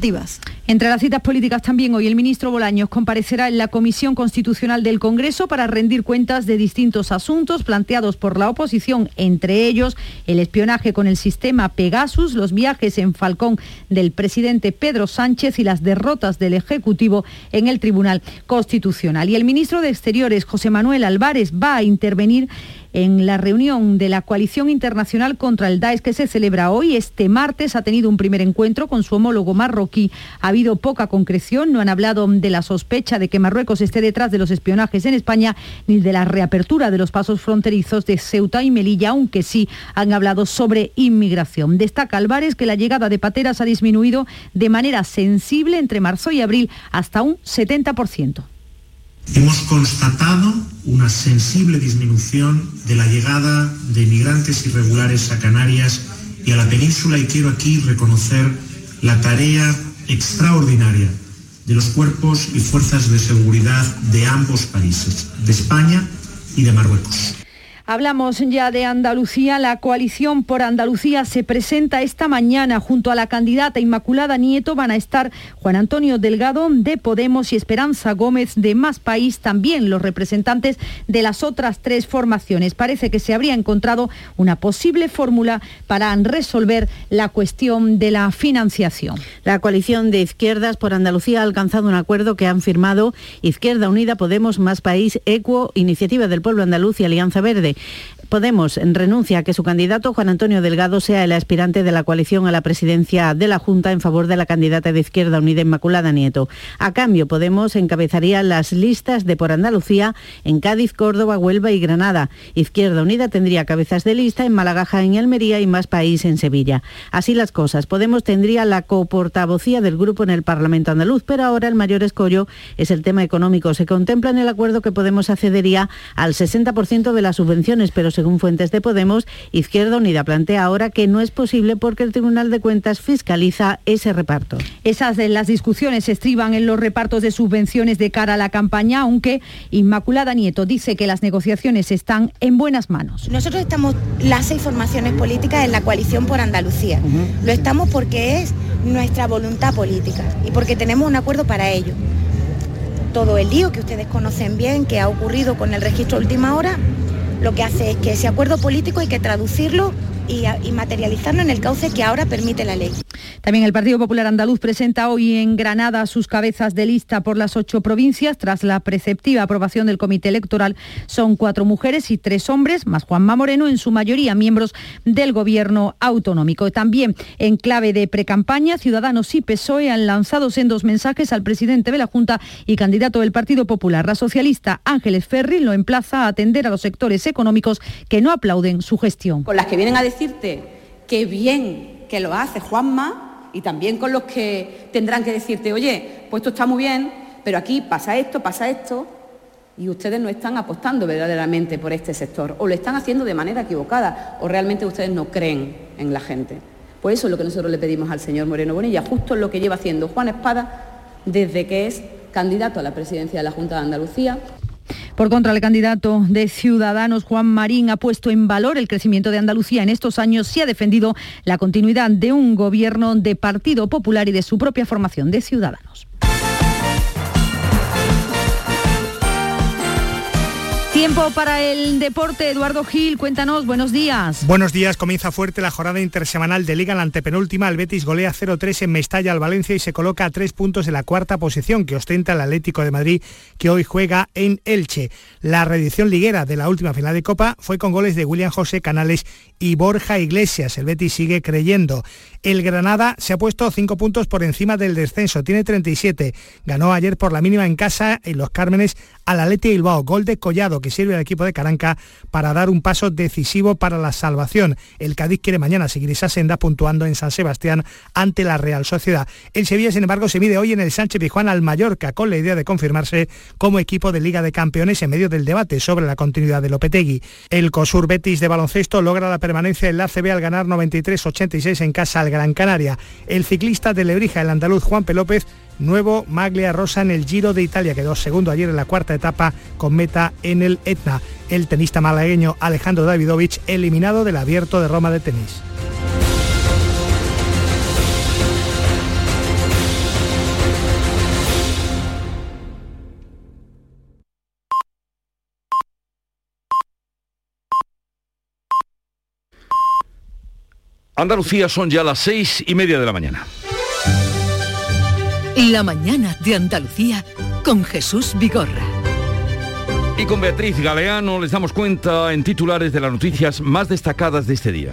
Entre las citas políticas también hoy el ministro Bolaños comparecerá en la Comisión Constitucional del Congreso para rendir cuentas de distintos asuntos planteados por la oposición, entre ellos el espionaje con el sistema Pegasus, los viajes en Falcón del presidente Pedro Sánchez y las derrotas del Ejecutivo en el Tribunal Constitucional. Y el ministro de Exteriores, José Manuel Álvarez, va a intervenir en la reunión de la coalición internacional contra el Daesh que se celebra hoy. Este martes ha tenido un primer encuentro con su homólogo marroquí. Ha habido poca concreción, no han hablado de la sospecha de que Marruecos esté detrás de los espionajes en España ni de la reapertura de los pasos fronterizos de Ceuta y Melilla, aunque sí han hablado sobre inmigración. Destaca Álvarez que la llegada de pateras ha disminuido de manera sensible entre marzo y abril hasta un 70%. Hemos constatado una sensible disminución de la llegada de migrantes irregulares a Canarias y a la península y quiero aquí reconocer la tarea extraordinaria de los cuerpos y fuerzas de seguridad de ambos países, de España y de Marruecos. Hablamos ya de Andalucía. La coalición por Andalucía se presenta esta mañana junto a la candidata Inmaculada Nieto. Van a estar Juan Antonio Delgado de Podemos y Esperanza Gómez de Más País, también los representantes de las otras tres formaciones. Parece que se habría encontrado una posible fórmula para resolver la cuestión de la financiación. La coalición de izquierdas por Andalucía ha alcanzado un acuerdo que han firmado Izquierda Unida, Podemos, Más País, Equo, Iniciativa del Pueblo Andaluz y Alianza Verde. Podemos renuncia a que su candidato, Juan Antonio Delgado, sea el aspirante de la coalición a la presidencia de la Junta en favor de la candidata de Izquierda Unida Inmaculada Nieto. A cambio, Podemos encabezaría las listas de por Andalucía en Cádiz, Córdoba, Huelva y Granada. Izquierda Unida tendría cabezas de lista en Málaga, en Almería y Más País en Sevilla. Así las cosas, Podemos tendría la coportavocía del grupo en el Parlamento andaluz, pero ahora el mayor escollo es el tema económico. Se contempla en el acuerdo que Podemos accedería al 60% de las subvenciones, pero según fuentes de Podemos, Izquierda Unida plantea ahora que no es posible porque el Tribunal de Cuentas fiscaliza ese reparto. Esas de las discusiones se estriban en los repartos de subvenciones de cara a la campaña, aunque Inmaculada Nieto dice que las negociaciones están en buenas manos. Nosotros estamos las seis formaciones políticas en la coalición por Andalucía. Lo estamos porque es nuestra voluntad política y porque tenemos un acuerdo para ello. Todo el lío que ustedes conocen bien, que ha ocurrido con el registro última hora, lo que hace es que ese acuerdo político hay que traducirlo y, materializarlo en el cauce que ahora permite la ley. También el Partido Popular Andaluz presenta hoy en Granada sus cabezas de lista por las ocho provincias. Tras la preceptiva aprobación del Comité Electoral, son cuatro mujeres y tres hombres, más Juanma Moreno, en su mayoría miembros del Gobierno autonómico. También en clave de precampaña, Ciudadanos y PSOE han lanzado sendos mensajes al presidente de la Junta y candidato del Partido Popular. La socialista Ángeles Ferri lo emplaza a atender a los sectores económicos que no aplauden su gestión. Con las que vienen a decirte que bien que lo hace Juanma, y también con los que tendrán que decirte, oye, pues esto está muy bien, pero aquí pasa esto, pasa esto, y ustedes no están apostando verdaderamente por este sector, o lo están haciendo de manera equivocada, o realmente ustedes no creen en la gente. Pues eso es lo que nosotros le pedimos al señor Moreno Bonilla, justo lo que lleva haciendo Juan Espada desde que es candidato a la presidencia de la Junta de Andalucía. Por contra, el candidato de Ciudadanos, Juan Marín, ha puesto en valor el crecimiento de Andalucía en estos años y ha defendido la continuidad de un gobierno de Partido Popular y de su propia formación de Ciudadanos. Tiempo para el deporte, Eduardo Gil, cuéntanos, buenos días. Buenos días, comienza fuerte la jornada intersemanal de Liga, la antepenúltima, el Betis golea 0-3 en Mestalla al Valencia y se coloca a tres puntos de la cuarta posición que ostenta el Atlético de Madrid, que hoy juega en Elche. La reedición liguera de la última final de Copa fue con goles de William José Canales y Borja Iglesias. El Betis sigue creyendo. El Granada se ha puesto cinco puntos por encima del descenso, tiene 37. Ganó ayer por la mínima en casa en Los Cármenes al Atleti Bilbao, gol de Collado que sirve al equipo de Caranca para dar un paso decisivo para la salvación. El Cádiz quiere mañana seguir esa senda puntuando en San Sebastián ante la Real Sociedad. El Sevilla, sin embargo, se mide hoy en el Sánchez Pizjuán al Mallorca con la idea de confirmarse como equipo de Liga de Campeones en medio del debate sobre la continuidad de Lopetegui. El COSUR Betis de baloncesto logra la permanencia en la ACB al ganar 93-86 en casa al Gran Canaria. El ciclista de Lebrija, el andaluz Juan P. López, nuevo Maglia Rosa en el Giro de Italia. Quedó segundo ayer en la cuarta etapa con meta en el Etna. El tenista malagueño Alejandro Davidovich eliminado del abierto de Roma de tenis. Andalucía son ya las seis y media de la mañana. La mañana de Andalucía con Jesús Vigorra. Y con Beatriz Galeano les damos cuenta en titulares de las noticias más destacadas de este día.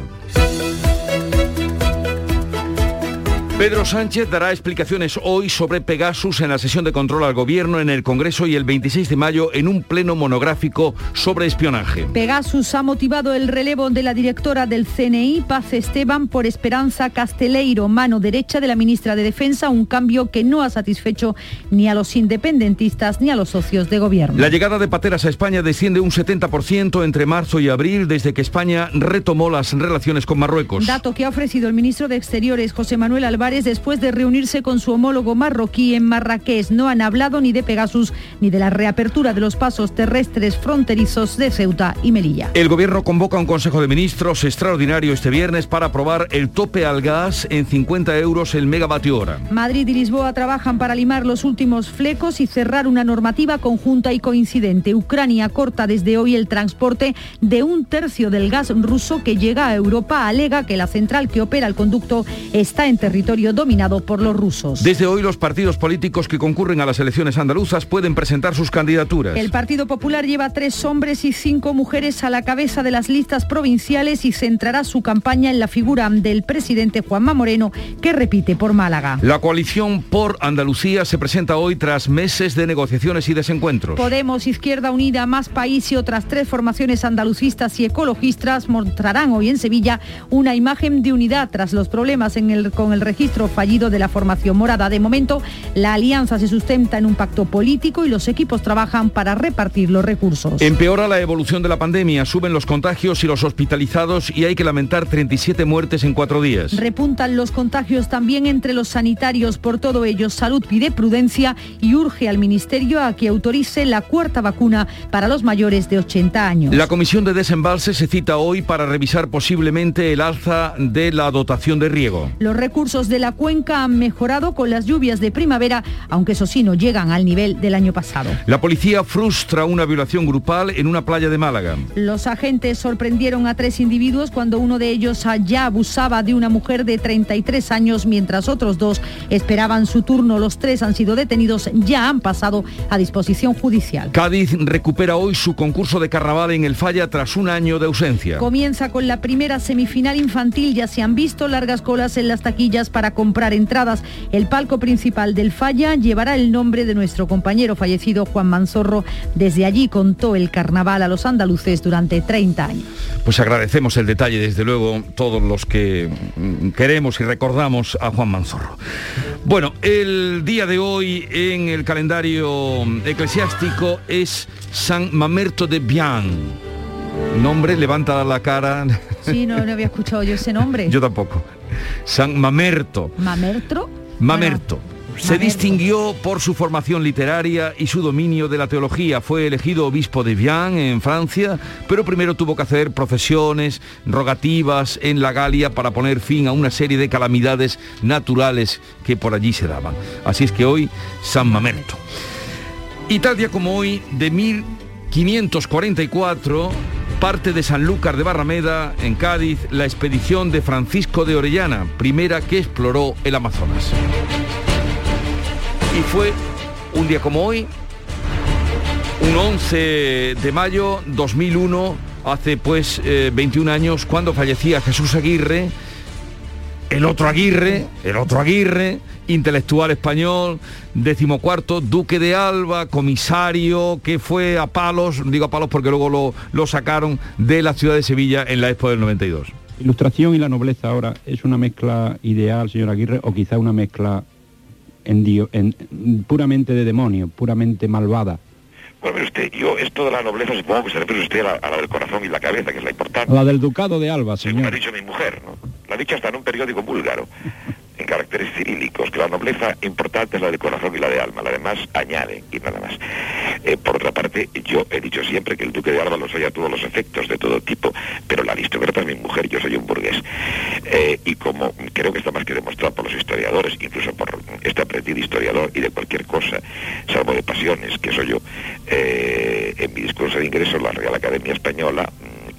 Pedro Sánchez dará explicaciones hoy sobre Pegasus en la sesión de control al gobierno en el Congreso y el 26 de mayo en un pleno monográfico sobre espionaje. Pegasus ha motivado el relevo de la directora del CNI, Paz Esteban, por Esperanza Casteleiro, mano derecha de la ministra de Defensa, un cambio que no ha satisfecho ni a los independentistas ni a los socios de gobierno. La llegada de pateras a España desciende un 70% entre marzo y abril desde que España retomó las relaciones con Marruecos. Dato que ha ofrecido el ministro de Exteriores, José Manuel Álvarez, después de reunirse con su homólogo marroquí en Marrakech. No han hablado ni de Pegasus ni de la reapertura de los pasos terrestres fronterizos de Ceuta y Melilla. El gobierno convoca un Consejo de Ministros extraordinario este viernes para aprobar el tope al gas en 50 euros el megavatio hora. Madrid y Lisboa trabajan para limar los últimos flecos y cerrar una normativa conjunta y coincidente. Ucrania corta desde hoy el transporte de un tercio del gas ruso que llega a Europa. Alega que la central que opera el conducto está en territorio dominado por los rusos. Desde hoy los partidos políticos que concurren a las elecciones andaluzas pueden presentar sus candidaturas. El Partido Popular lleva tres hombres y cinco mujeres a la cabeza de las listas provinciales y centrará su campaña en la figura del presidente Juanma Moreno, que repite por Málaga. La coalición por Andalucía se presenta hoy tras meses de negociaciones y desencuentros. Podemos, Izquierda Unida, Más País y otras tres formaciones andalucistas y ecologistas mostrarán hoy en Sevilla una imagen de unidad tras los problemas en el, con el registro fallido de la formación morada. De momento, la alianza se sustenta en un pacto político y los equipos trabajan para repartir los recursos. Empeora la evolución de la pandemia, suben los contagios y los hospitalizados y hay que lamentar 37 muertes en cuatro días. Repuntan los contagios también entre los sanitarios. Por todo ello, Salud pide prudencia y urge al Ministerio a que autorice la cuarta vacuna para los mayores de 80 años. La Comisión de Desembalse se cita hoy para revisar posiblemente el alza de la dotación de riego. Los recursos de la cuenca han mejorado con las lluvias de primavera, aunque eso sí no llegan al nivel del año pasado. La policía frustra una violación grupal en una playa de Málaga. Los agentes sorprendieron a tres individuos cuando uno de ellos ya abusaba de una mujer de 33 años mientras otros dos esperaban su turno. Los tres han sido detenidos, ya han pasado a disposición judicial. Cádiz recupera hoy su concurso de carnaval en el Falla tras un año de ausencia. Comienza con la primera semifinal infantil, ya se han visto largas colas en las taquillas para comprar entradas. El palco principal del Falla llevará el nombre de nuestro compañero fallecido Juan Manzorro. Desde allí contó el carnaval a los andaluces durante 30 años. Pues agradecemos el detalle, desde luego, todos los que queremos y recordamos a Juan Manzorro. Bueno, el día de hoy en el calendario eclesiástico es San Mamerto de Bian. Nombre, levanta la cara. Sí, no, no había escuchado yo ese nombre. [laughs] yo tampoco. San Mamerto. ¿Mamerto? Mamerto. Se distinguió por su formación literaria y su dominio de la teología. Fue elegido obispo de Vian en Francia, pero primero tuvo que hacer procesiones, rogativas en la Galia para poner fin a una serie de calamidades naturales que por allí se daban. Así es que hoy, San Mamerto. Y tal día como hoy, de 1544 parte de Sanlúcar de Barrameda, en Cádiz, la expedición de Francisco de Orellana, primera que exploró el Amazonas. Y fue un día como hoy, un 11 de mayo 2001, hace pues 21 años, cuando fallecía Jesús Aguirre, el otro Aguirre, el otro Aguirre, intelectual español, decimocuarto, duque de Alba, comisario, que fue a palos, digo a palos porque luego lo, lo sacaron de la ciudad de Sevilla en la Expo del 92. Ilustración y la nobleza ahora es una mezcla ideal, señor Aguirre, o quizá una mezcla en, puramente de demonio, puramente malvada. Bueno, mire usted, yo esto de la nobleza supongo que se refiere usted a la, a la del corazón y la cabeza, que es la importante. La del ducado de Alba, Según ha señor. dicho mi mujer, ¿no? La ha dicho hasta en un periódico búlgaro, en caracteres cirílicos, que la nobleza importante es la del corazón y la de alma, la demás añade y nada más. Eh, por otra parte, yo he dicho siempre que el duque de Alba los oye a todos los efectos de todo tipo, pero la aristócrata es mi mujer, yo soy un burgués. Eh, y como creo que está más que demostrado por los historiadores, incluso por este aprendido historiador y de cualquier cosa, salvo de pasiones, que soy yo, eh, en mi discurso de ingreso, la Real Academia Española,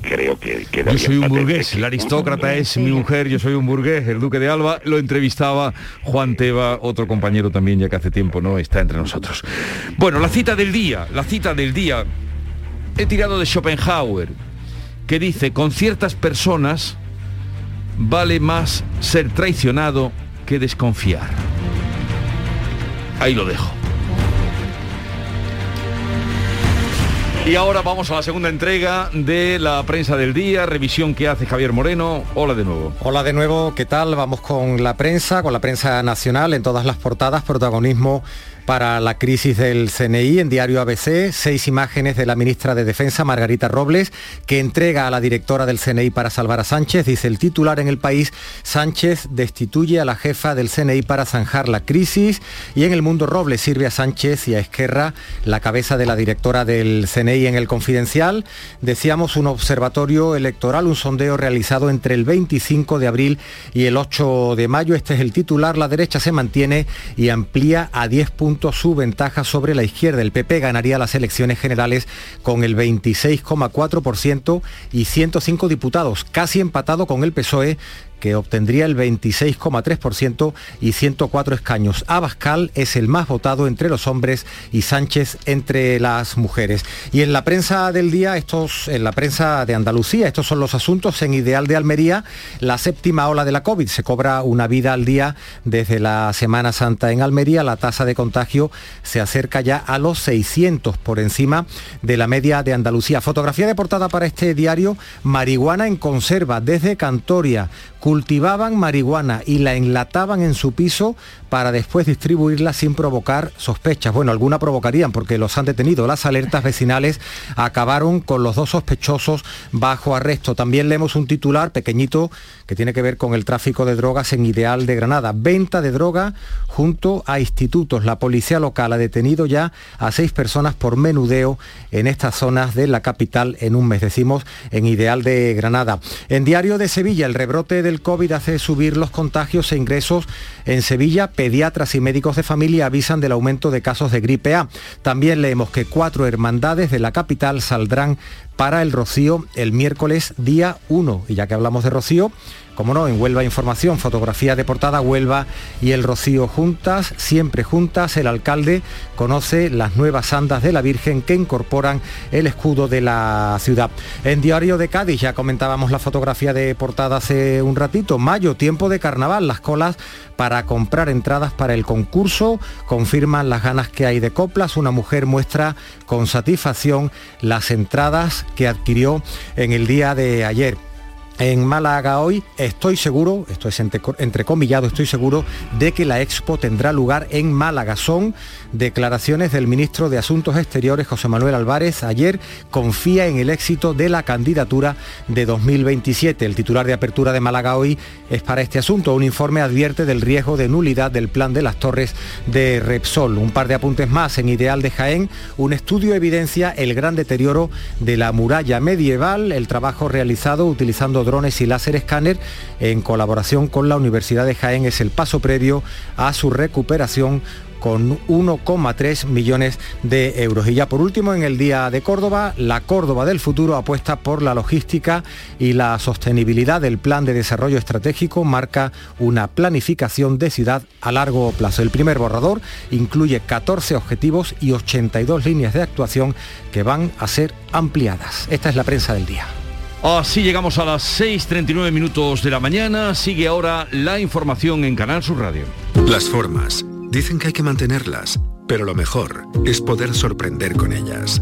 creo que... que Yo soy un patente burgués, el aristócrata es mi mujer, yo soy un burgués, el duque de Alba, lo entrevistaba Juan Teba, otro compañero también ya que hace tiempo no está entre nosotros. Bueno, la cita del día, la cita del día, he tirado de Schopenhauer, que dice, con ciertas personas vale más ser traicionado que desconfiar. Ahí lo dejo. Y ahora vamos a la segunda entrega de la prensa del día, revisión que hace Javier Moreno. Hola de nuevo. Hola de nuevo, ¿qué tal? Vamos con la prensa, con la prensa nacional en todas las portadas, protagonismo para la crisis del CNI en diario ABC, seis imágenes de la ministra de Defensa, Margarita Robles, que entrega a la directora del CNI para salvar a Sánchez. Dice el titular en el país, Sánchez destituye a la jefa del CNI para zanjar la crisis. Y en el mundo Robles sirve a Sánchez y a Esquerra la cabeza de la directora del CNI en el Confidencial. Decíamos un observatorio electoral, un sondeo realizado entre el 25 de abril y el 8 de mayo. Este es el titular. La derecha se mantiene y amplía a 10 puntos su ventaja sobre la izquierda. El PP ganaría las elecciones generales con el 26,4% y 105 diputados, casi empatado con el PSOE que obtendría el 26,3% y 104 escaños. Abascal es el más votado entre los hombres y Sánchez entre las mujeres. Y en la prensa del día, estos, en la prensa de Andalucía, estos son los asuntos. En Ideal de Almería, la séptima ola de la COVID. Se cobra una vida al día desde la Semana Santa en Almería. La tasa de contagio se acerca ya a los 600 por encima de la media de Andalucía. Fotografía de portada para este diario, marihuana en conserva desde Cantoria cultivaban marihuana y la enlataban en su piso para después distribuirla sin provocar sospechas. Bueno, alguna provocarían porque los han detenido. Las alertas vecinales acabaron con los dos sospechosos bajo arresto. También leemos un titular pequeñito que tiene que ver con el tráfico de drogas en Ideal de Granada. Venta de droga junto a institutos. La policía local ha detenido ya a seis personas por menudeo en estas zonas de la capital en un mes, decimos, en Ideal de Granada. En Diario de Sevilla, el rebrote del COVID hace subir los contagios e ingresos en Sevilla. Pediatras y médicos de familia avisan del aumento de casos de gripe A. También leemos que cuatro hermandades de la capital saldrán para el Rocío el miércoles día 1. Y ya que hablamos de Rocío, como no, en Huelva Información, fotografía de portada Huelva y el Rocío juntas, siempre juntas. El alcalde conoce las nuevas andas de la Virgen que incorporan el escudo de la ciudad. En Diario de Cádiz ya comentábamos la fotografía de portada hace un ratito. Mayo, tiempo de carnaval, las colas para comprar entradas para el concurso, confirman las ganas que hay de coplas. Una mujer muestra con satisfacción las entradas que adquirió en el día de ayer en Málaga hoy, estoy seguro, esto es entre- entrecomillado, estoy seguro de que la expo tendrá lugar en Málaga. Son declaraciones del ministro de Asuntos Exteriores, José Manuel Álvarez, ayer confía en el éxito de la candidatura de 2027. El titular de apertura de Málaga hoy es para este asunto. Un informe advierte del riesgo de nulidad del plan de las torres de Repsol. Un par de apuntes más en Ideal de Jaén. Un estudio evidencia el gran deterioro de la muralla medieval, el trabajo realizado utilizando drones y láser escáner en colaboración con la Universidad de Jaén es el paso previo a su recuperación con 1,3 millones de euros. Y ya por último, en el Día de Córdoba, la Córdoba del futuro apuesta por la logística y la sostenibilidad del Plan de Desarrollo Estratégico marca una planificación de ciudad a largo plazo. El primer borrador incluye 14 objetivos y 82 líneas de actuación que van a ser ampliadas. Esta es la prensa del día. Así llegamos a las 6.39 minutos de la mañana. Sigue ahora la información en Canal Sur Radio. Las formas. Dicen que hay que mantenerlas, pero lo mejor es poder sorprender con ellas.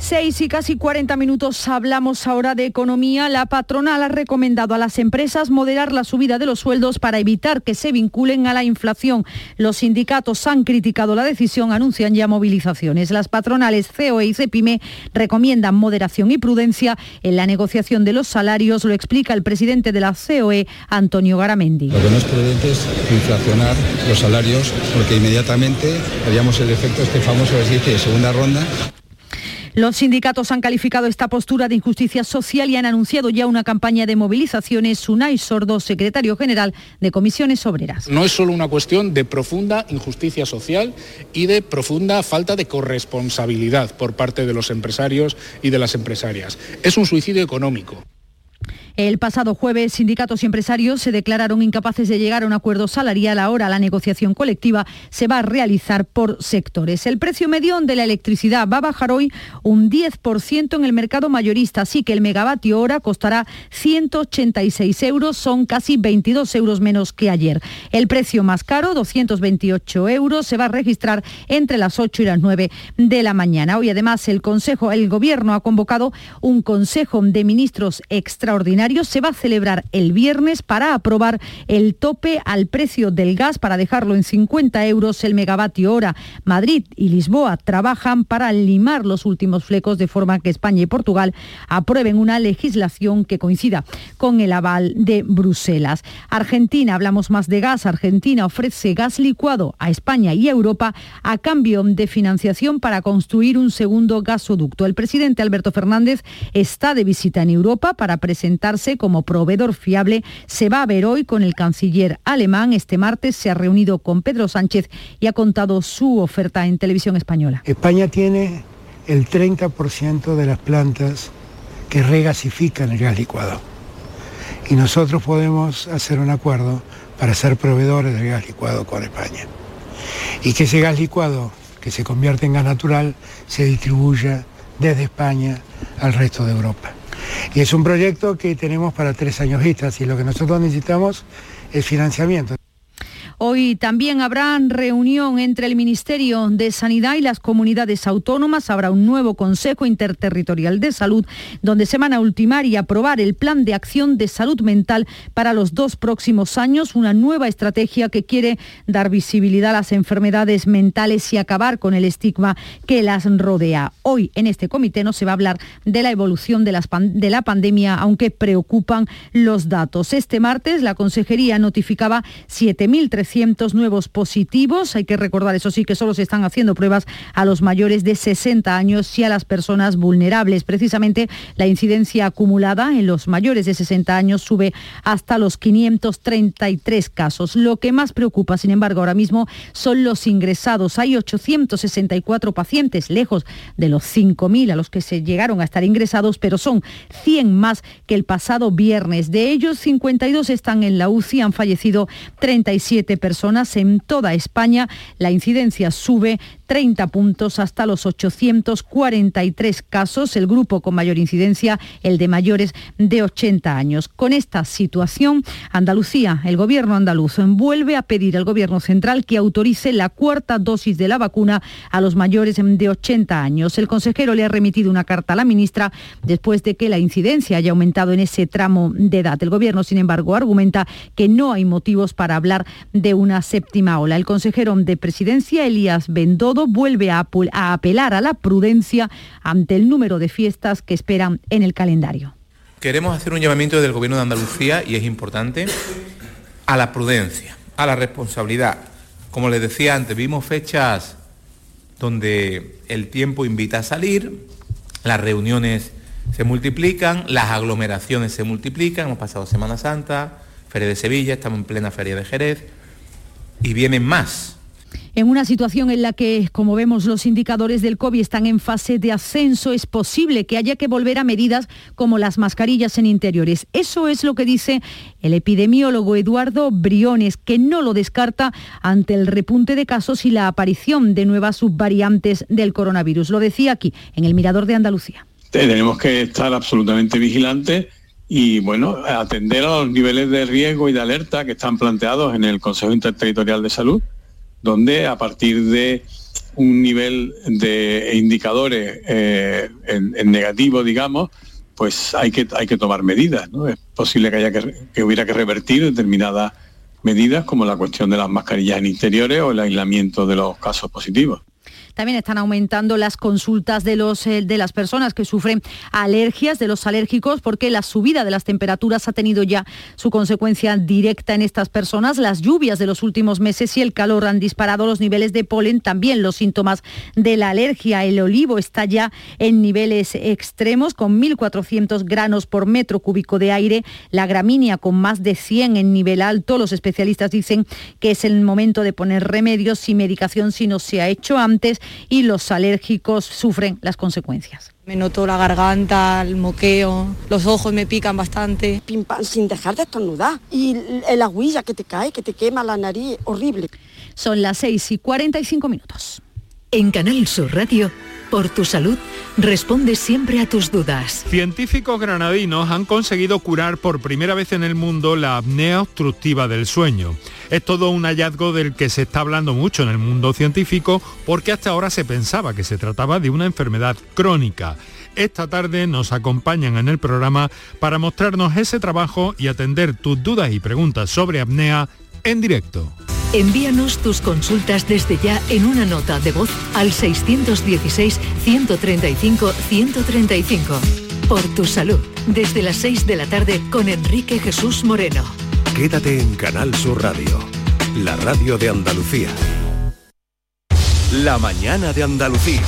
Seis y casi 40 minutos hablamos ahora de economía. La patronal ha recomendado a las empresas moderar la subida de los sueldos para evitar que se vinculen a la inflación. Los sindicatos han criticado la decisión, anuncian ya movilizaciones. Las patronales COE y CEPIME recomiendan moderación y prudencia en la negociación de los salarios, lo explica el presidente de la COE, Antonio Garamendi. Lo que no es prudente es inflacionar los salarios porque inmediatamente haríamos el efecto este famoso de segunda ronda los sindicatos han calificado esta postura de injusticia social y han anunciado ya una campaña de movilizaciones. Unai Sordo, secretario general de Comisiones Obreras. No es solo una cuestión de profunda injusticia social y de profunda falta de corresponsabilidad por parte de los empresarios y de las empresarias. Es un suicidio económico. El pasado jueves, sindicatos y empresarios se declararon incapaces de llegar a un acuerdo salarial. Ahora la negociación colectiva se va a realizar por sectores. El precio medio de la electricidad va a bajar hoy un 10% en el mercado mayorista, así que el megavatio hora costará 186 euros, son casi 22 euros menos que ayer. El precio más caro, 228 euros, se va a registrar entre las 8 y las 9 de la mañana. Hoy además el Consejo, el Gobierno ha convocado un Consejo de Ministros extraordinario se va a celebrar el viernes para aprobar el tope al precio del gas para dejarlo en 50 euros el megavatio hora. Madrid y Lisboa trabajan para limar los últimos flecos de forma que España y Portugal aprueben una legislación que coincida con el aval de Bruselas. Argentina, hablamos más de gas. Argentina ofrece gas licuado a España y Europa a cambio de financiación para construir un segundo gasoducto. El presidente Alberto Fernández está de visita en Europa para presentar como proveedor fiable se va a ver hoy con el canciller alemán. Este martes se ha reunido con Pedro Sánchez y ha contado su oferta en televisión española. España tiene el 30% de las plantas que regasifican el gas licuado. Y nosotros podemos hacer un acuerdo para ser proveedores del gas licuado con España. Y que ese gas licuado que se convierte en gas natural se distribuya desde España al resto de Europa. Y es un proyecto que tenemos para tres años vistas y lo que nosotros necesitamos es financiamiento. Hoy también habrá reunión entre el Ministerio de Sanidad y las comunidades autónomas. Habrá un nuevo Consejo Interterritorial de Salud donde se van a ultimar y aprobar el Plan de Acción de Salud Mental para los dos próximos años, una nueva estrategia que quiere dar visibilidad a las enfermedades mentales y acabar con el estigma que las rodea. Hoy en este comité no se va a hablar de la evolución de, de la pandemia, aunque preocupan los datos. Este martes la Consejería notificaba 7.300 nuevos positivos. Hay que recordar, eso sí, que solo se están haciendo pruebas a los mayores de 60 años y a las personas vulnerables. Precisamente la incidencia acumulada en los mayores de 60 años sube hasta los 533 casos. Lo que más preocupa, sin embargo, ahora mismo son los ingresados. Hay 864 pacientes, lejos de los 5.000 a los que se llegaron a estar ingresados, pero son 100 más que el pasado viernes. De ellos, 52 están en la UCI, han fallecido 37 personas en toda España. La incidencia sube 30 puntos hasta los 843 casos, el grupo con mayor incidencia, el de mayores de 80 años. Con esta situación, Andalucía, el gobierno andaluz, vuelve a pedir al gobierno central que autorice la cuarta dosis de la vacuna a los mayores de 80 años. El consejero le ha remitido una carta a la ministra después de que la incidencia haya aumentado en ese tramo de edad. El gobierno, sin embargo, argumenta que no hay motivos para hablar de una séptima ola. El consejero de presidencia, Elías Bendodo, vuelve a, apelar a la prudencia ante el número de fiestas que esperan en el calendario. Queremos hacer un llamamiento del Gobierno de Andalucía, y es importante, a la prudencia, a la responsabilidad. Como les decía antes, vimos fechas donde el tiempo invita a salir, las reuniones se multiplican, las aglomeraciones se multiplican, hemos pasado Semana Santa, Feria de Sevilla, estamos en plena Feria de Jerez, y vienen más en una situación en la que, como vemos, los indicadores del COVID están en fase de ascenso, es posible que haya que volver a medidas como las mascarillas en interiores. Eso es lo que dice el epidemiólogo Eduardo Briones, que no lo descarta ante el repunte de casos y la aparición de nuevas subvariantes del coronavirus. Lo decía aquí, en el Mirador de Andalucía. Tenemos que estar absolutamente vigilantes y bueno, atender a los niveles de riesgo y de alerta que están planteados en el Consejo Interterritorial de Salud donde a partir de un nivel de indicadores eh, en, negativo, digamos, pues hay que, hay que tomar medidas. Es posible que, haya que hubiera que revertir determinadas medidas como la cuestión de las mascarillas en interiores o el aislamiento de los casos positivos. También están aumentando las consultas de, los, eh, de las personas que sufren alergias, de los alérgicos, porque la subida de las temperaturas ha tenido ya su consecuencia directa en estas personas. Las lluvias de los últimos meses y el calor han disparado los niveles de polen, también los síntomas de la alergia. El olivo está ya en niveles extremos, con 1.400 granos por metro cúbico de aire. La gramínea con más de 100 en nivel alto. Los especialistas dicen que es el momento de poner remedios y medicación si no se ha hecho antes y los alérgicos sufren las consecuencias. Me noto la garganta, el moqueo, los ojos me pican bastante. Pim sin dejar de estornudar. Y el agüilla que te cae, que te quema la nariz, horrible. Son las 6 y 45 minutos. En Canal Sur Radio, por tu salud, responde siempre a tus dudas. Científicos granadinos han conseguido curar por primera vez en el mundo la apnea obstructiva del sueño. Es todo un hallazgo del que se está hablando mucho en el mundo científico porque hasta ahora se pensaba que se trataba de una enfermedad crónica. Esta tarde nos acompañan en el programa para mostrarnos ese trabajo y atender tus dudas y preguntas sobre apnea en directo. Envíanos tus consultas desde ya en una nota de voz al 616-135-135. Por tu salud, desde las 6 de la tarde con Enrique Jesús Moreno. Quédate en Canal Sur Radio, la radio de Andalucía. La mañana de Andalucía.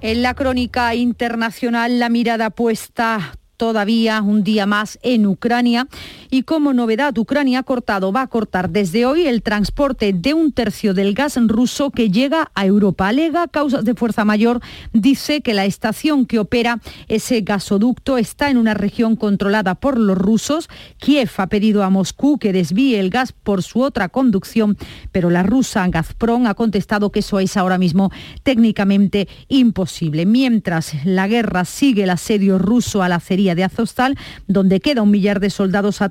En la crónica internacional, la mirada puesta todavía un día más en Ucrania y como novedad Ucrania ha cortado, va a cortar desde hoy el transporte de un tercio del gas ruso que llega a Europa. Alega causas de fuerza mayor, dice que la estación que opera ese gasoducto está en una región controlada por los rusos. Kiev ha pedido a Moscú que desvíe el gas por su otra conducción, pero la rusa Gazprom ha contestado que eso es ahora mismo técnicamente imposible. Mientras la guerra sigue el asedio ruso a la acería de Azostal, donde queda un millar de soldados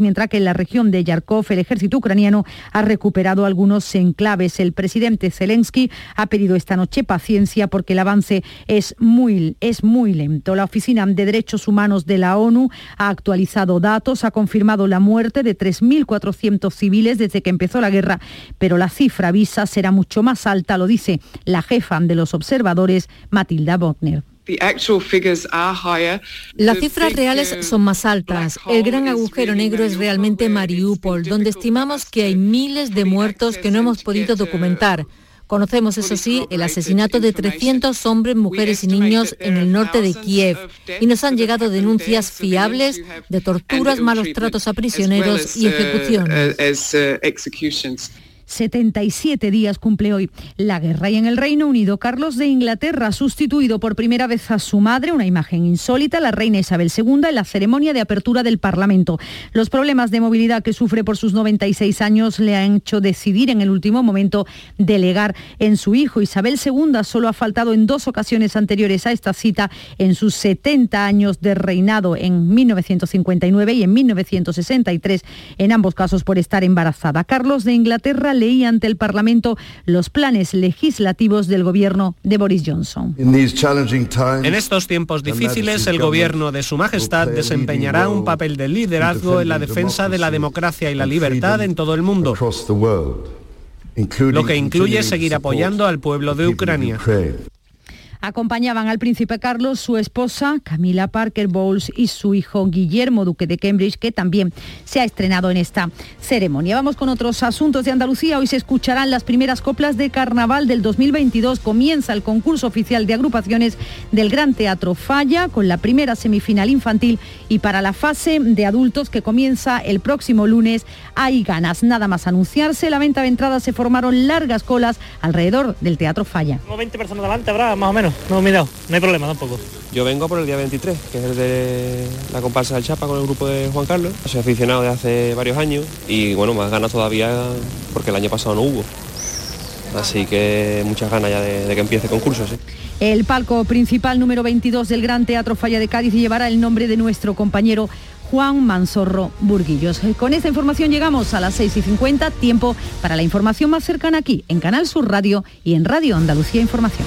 mientras que en la región de Yarkov el ejército ucraniano ha recuperado algunos enclaves. El presidente Zelensky ha pedido esta noche paciencia porque el avance es muy, es muy lento. La Oficina de Derechos Humanos de la ONU ha actualizado datos, ha confirmado la muerte de 3.400 civiles desde que empezó la guerra, pero la cifra visa será mucho más alta, lo dice la jefa de los observadores, Matilda Bogner. Las cifras reales son más altas. El gran agujero negro es realmente Mariupol, donde estimamos que hay miles de muertos que no hemos podido documentar. Conocemos, eso sí, el asesinato de 300 hombres, mujeres y niños en el norte de Kiev y nos han llegado denuncias fiables de torturas, malos tratos a prisioneros y ejecuciones. 77 días cumple hoy la guerra. Y en el Reino Unido, Carlos de Inglaterra ha sustituido por primera vez a su madre, una imagen insólita, la reina Isabel II, en la ceremonia de apertura del Parlamento. Los problemas de movilidad que sufre por sus 96 años le han hecho decidir en el último momento delegar en su hijo. Isabel II solo ha faltado en dos ocasiones anteriores a esta cita en sus 70 años de reinado en 1959 y en 1963, en ambos casos por estar embarazada. Carlos de Inglaterra leía ante el Parlamento los planes legislativos del gobierno de Boris Johnson. En estos tiempos difíciles, el gobierno de Su Majestad desempeñará un papel de liderazgo en la defensa de la democracia y la libertad en todo el mundo, lo que incluye seguir apoyando al pueblo de Ucrania. Acompañaban al príncipe Carlos, su esposa Camila Parker Bowles y su hijo Guillermo, duque de Cambridge, que también se ha estrenado en esta ceremonia. Vamos con otros asuntos de Andalucía. Hoy se escucharán las primeras coplas de carnaval del 2022. Comienza el concurso oficial de agrupaciones del Gran Teatro Falla con la primera semifinal infantil y para la fase de adultos que comienza el próximo lunes hay ganas. Nada más anunciarse, la venta de entradas se formaron largas colas alrededor del Teatro Falla. 20 personas delante habrá, más o menos. No, mirado, no hay problema tampoco. Yo vengo por el día 23, que es el de la comparsa del Chapa con el grupo de Juan Carlos. Soy aficionado de hace varios años y bueno, más ganas todavía porque el año pasado no hubo. Así que muchas ganas ya de, que empiece el concurso, sí. El palco principal número 22 del Gran Teatro Falla de Cádiz llevará el nombre de nuestro compañero Juan Mansorro Burguillos. Con esta información llegamos a las 6 y 50, tiempo para la información más cercana aquí, en Canal Sur Radio y en Radio Andalucía Información.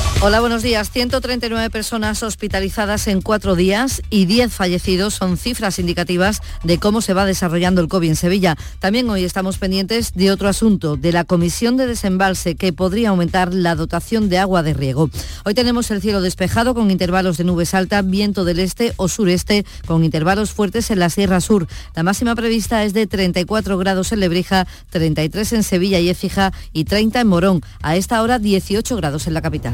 Hola, buenos días. 139 personas hospitalizadas en cuatro días y 10 fallecidos son cifras indicativas de cómo se va desarrollando el COVID en Sevilla. También hoy estamos pendientes de otro asunto, de la comisión de desembalse que podría aumentar la dotación de agua de riego. Hoy tenemos el cielo despejado con intervalos de nubes alta, viento del este o sureste con intervalos fuertes en la Sierra Sur. La máxima prevista es de 34 grados en Lebrija, 33 en Sevilla y Écija y 30 en Morón. A esta hora 18 grados en la capital.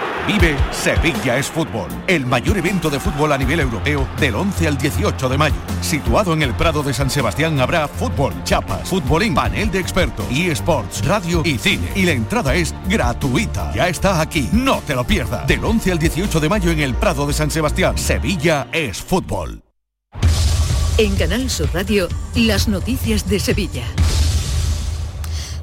Vive Sevilla es Fútbol, el mayor evento de fútbol a nivel europeo del 11 al 18 de mayo. Situado en el Prado de San Sebastián habrá fútbol, chapas, fútbolín, panel de expertos, eSports, radio y cine. Y la entrada es gratuita. Ya está aquí, no te lo pierdas. Del 11 al 18 de mayo en el Prado de San Sebastián, Sevilla es Fútbol. En Canal Sur Radio, las noticias de Sevilla.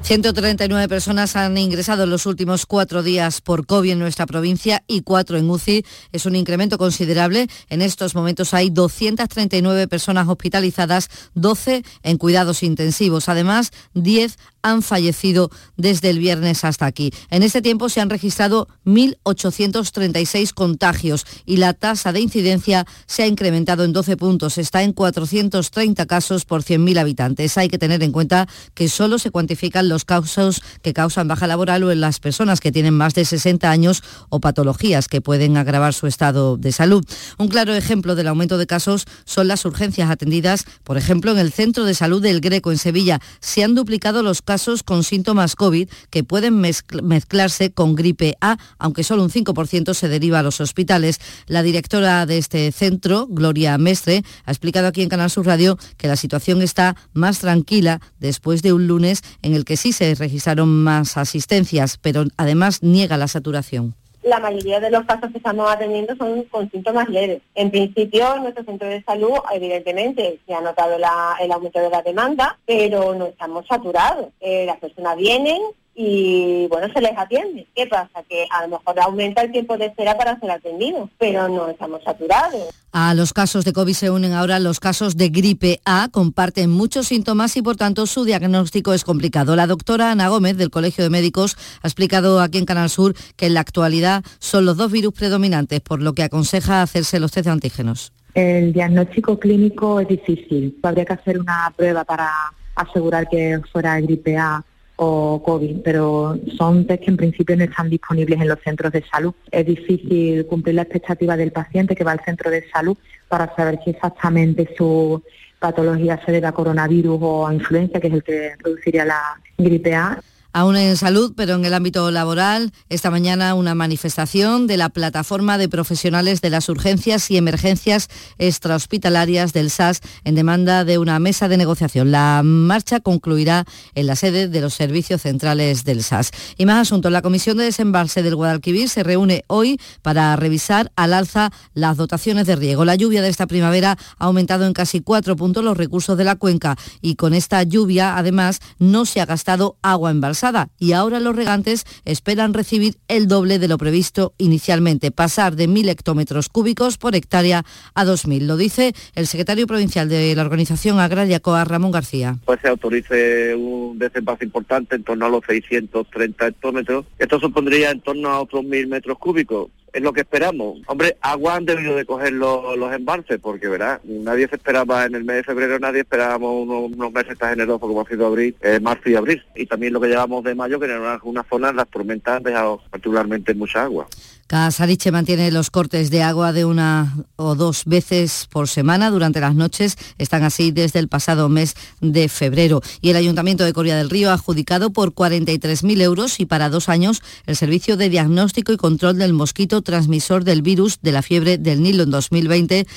139 personas han ingresado en los últimos cuatro días por COVID en nuestra provincia y cuatro en UCI. Es un incremento considerable. En estos momentos hay 239 personas hospitalizadas, 12 en cuidados intensivos. Además, 10 han fallecido desde el viernes hasta aquí. En este tiempo se han registrado 1.836 contagios y la tasa de incidencia se ha incrementado en 12 puntos. Está en 430 casos por 100.000 habitantes. Hay que tener en cuenta que solo se cuantifican los casos que causan baja laboral o en las personas que tienen más de 60 años o patologías que pueden agravar su estado de salud. Un claro ejemplo del aumento de casos son las urgencias atendidas, por ejemplo, en el Centro de Salud del Greco en Sevilla. Se han duplicado los casos con síntomas COVID que pueden mezclarse con gripe A, aunque solo un 5% se deriva a los hospitales. La directora de este centro, Gloria Mestre, ha explicado aquí en Canal Sur Radio que la situación está más tranquila después de un lunes en el que sí se registraron más asistencias, pero además niega la saturación la mayoría de los casos que estamos atendiendo son con síntomas leves. En principio, nuestro centro de salud, evidentemente, se ha notado el aumento de la demanda, pero no estamos saturados. Eh, las personas vienen y bueno, se les atiende. ¿Qué pasa? Que a lo mejor aumenta el tiempo de espera para ser atendido, pero no estamos saturados. A los casos de COVID se unen ahora los casos de gripe A, comparten muchos síntomas y por tanto su diagnóstico es complicado. La doctora Ana Gómez del Colegio de Médicos ha explicado aquí en Canal Sur que en la actualidad son los dos virus predominantes, por lo que aconseja hacerse los test de antígenos. El diagnóstico clínico es difícil. Habría que hacer una prueba para asegurar que fuera gripe A o COVID, pero son test que en principio no están disponibles en los centros de salud. Es difícil cumplir la expectativa del paciente que va al centro de salud para saber si exactamente su patología se debe a coronavirus o a influenza, que es el que produciría la gripe A. Aún en salud, pero en el ámbito laboral, esta mañana una manifestación de la plataforma de profesionales de las urgencias y emergencias extrahospitalarias del SAS en demanda de una mesa de negociación. La marcha concluirá en la sede de los servicios centrales del SAS. Y más asuntos. La Comisión de Desembalse del Guadalquivir se reúne hoy para revisar al alza las dotaciones de riego. La lluvia de esta primavera ha aumentado en casi cuatro puntos los recursos de la cuenca y con esta lluvia, además, no se ha gastado agua embalsada y ahora los regantes esperan recibir el doble de lo previsto inicialmente, pasar de 1.000 hectómetros cúbicos por hectárea a 2.000. Lo dice el secretario provincial de la Organización Agraria COA, Ramón García. Pues se autorice un desembalse importante en torno a los 630 hectómetros. Esto supondría en torno a otros 1.000 metros cúbicos es lo que esperamos. Hombre, agua han debido de coger los, embalses, porque verá, nadie se esperaba en el mes de febrero, nadie esperábamos unos, meses tan generosos como ha sido abril, eh, marzo y abril. Y también lo que llevamos de mayo, que en algunas zonas las tormentas han dejado particularmente mucha agua. Casariche mantiene los cortes de agua de una o dos veces por semana durante las noches. Están así desde el pasado mes de febrero. Y el Ayuntamiento de Coria del Río ha adjudicado por 43.000 euros y para dos años el servicio de diagnóstico y control del mosquito transmisor del virus de la fiebre del Nilo en 2020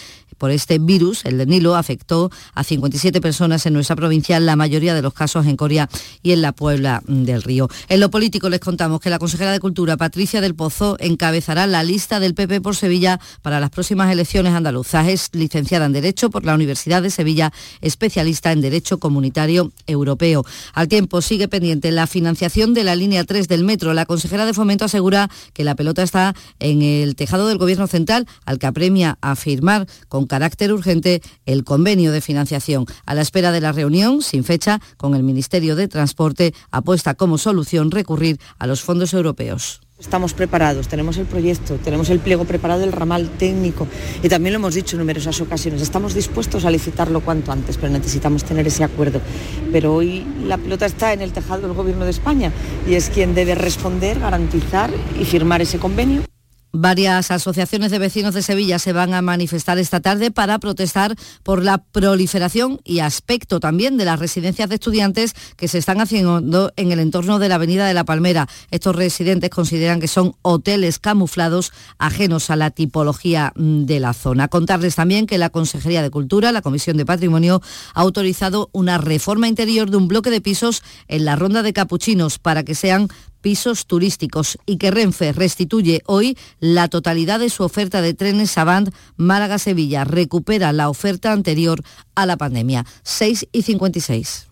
por este virus, el del Nilo, afectó a 57 personas en nuestra provincia, la mayoría de los casos en Coria y en la Puebla del Río. En lo político les contamos que la consejera de Cultura, Patricia del Pozo, encabezará la lista del PP por Sevilla para las próximas elecciones andaluzas. Es licenciada en Derecho por la Universidad de Sevilla, especialista en Derecho Comunitario Europeo. Al tiempo sigue pendiente la financiación de la línea 3 del metro. La consejera de Fomento asegura que la pelota está en el tejado del Gobierno Central, al que apremia a con carácter urgente el convenio de financiación. A la espera de la reunión, sin fecha, con el Ministerio de Transporte, apuesta como solución recurrir a los fondos europeos. Estamos preparados, tenemos el proyecto, tenemos el pliego preparado, el ramal técnico y también lo hemos dicho en numerosas ocasiones, estamos dispuestos a licitarlo cuanto antes, pero necesitamos tener ese acuerdo. Pero hoy la pelota está en el tejado del Gobierno de España y es quien debe responder, garantizar y firmar ese convenio. Varias asociaciones de vecinos de Sevilla se van a manifestar esta tarde para protestar por la proliferación y aspecto también de las residencias de estudiantes que se están haciendo en el entorno de la Avenida de la Palmera. Estos residentes consideran que son hoteles camuflados ajenos a la tipología de la zona. Contarles también que la Consejería de Cultura, la Comisión de Patrimonio, ha autorizado una reforma interior de un bloque de pisos en la Ronda de Capuchinos para que sean pisos turísticos y que Renfe restituye hoy la totalidad de su oferta de trenes Avant Málaga-Sevilla. Recupera la oferta anterior a la pandemia. 6 y 56.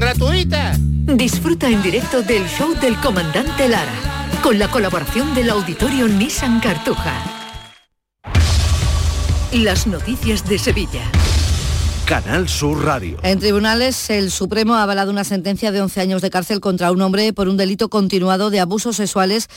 gratuita. Disfruta en directo del show del comandante Lara, con la colaboración del auditorio Nissan Cartuja. Las noticias de Sevilla. Canal Sur Radio. En tribunales, el Supremo ha avalado una sentencia de 11 años de cárcel contra un hombre por un delito continuado de abusos sexuales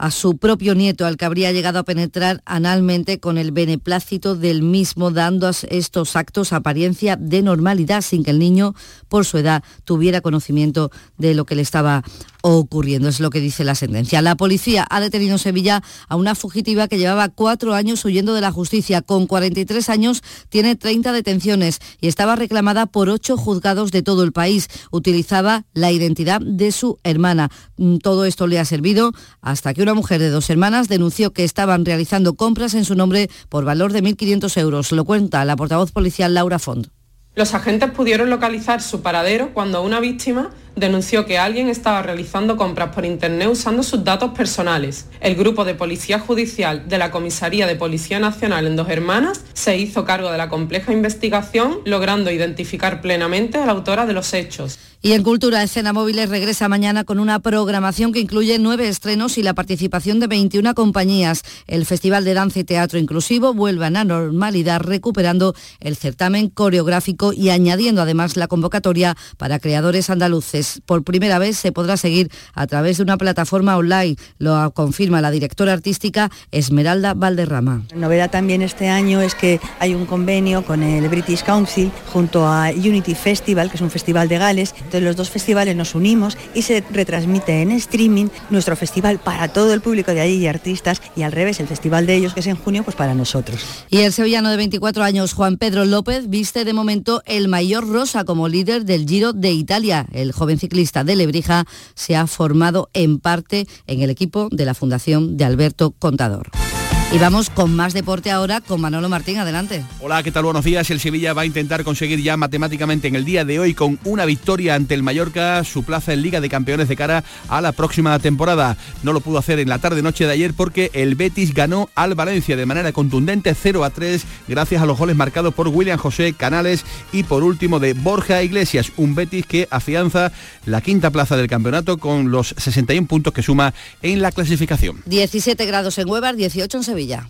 a su propio nieto, al que habría llegado a penetrar analmente con el beneplácito del mismo, dando a estos actos apariencia de normalidad sin que el niño, por su edad, tuviera conocimiento de lo que le estaba ocurriendo, es lo que dice la sentencia. La policía ha detenido en Sevilla a una fugitiva que llevaba cuatro años huyendo de la justicia. Con 43 años tiene 30 detenciones y estaba reclamada por ocho juzgados de todo el país. Utilizaba la identidad de su hermana. Mm, todo esto le ha servido hasta que una mujer de dos hermanas denunció que estaban realizando compras en su nombre por valor de 1.500 euros. Lo cuenta la portavoz policial Laura Font. Los agentes pudieron localizar su paradero cuando una víctima denunció que alguien estaba realizando compras por Internet usando sus datos personales. El grupo de policía judicial de la Comisaría de Policía Nacional en Dos Hermanas se hizo cargo de la compleja investigación, logrando identificar plenamente a la autora de los hechos. Y en Cultura, Escena Móviles regresa mañana con una programación que incluye nueve estrenos y la participación de 21 compañías. El Festival de Danza y Teatro Inclusivo vuelve a la normalidad, recuperando el certamen coreográfico y añadiendo además la convocatoria para creadores andaluces. Por primera vez se podrá seguir a través de una plataforma online, lo confirma la directora artística Esmeralda Valderrama. La novedad también este año es que hay un convenio con el British Council junto a Unity Festival, que es un festival de Gales entonces los dos festivales nos unimos y se retransmite en streaming nuestro festival para todo el público de allí y artistas y al revés, el festival de ellos que es en junio, pues para nosotros. Y el sevillano de 24 años, Juan Pedro López, viste de momento el mayor rosa como líder del Giro de Italia. El joven ciclista de Lebrija se ha formado en parte en el equipo de la Fundación de Alberto Contador. Y vamos con más deporte ahora con Manolo Martín. Adelante. Hola, ¿qué tal? Buenos días. El Sevilla va a intentar conseguir ya matemáticamente en el día de hoy con una victoria ante el Mallorca su plaza en Liga de Campeones de cara a la próxima temporada. No lo pudo hacer en la tarde-noche de ayer porque el Betis ganó al Valencia de manera contundente 0 a 3 gracias a los goles marcados por William José Canales y por último de Borja Iglesias. Un Betis que afianza la quinta plaza del campeonato con los 61 puntos que suma en la clasificación. 17 grados en Huevar, 18 en Sevilla.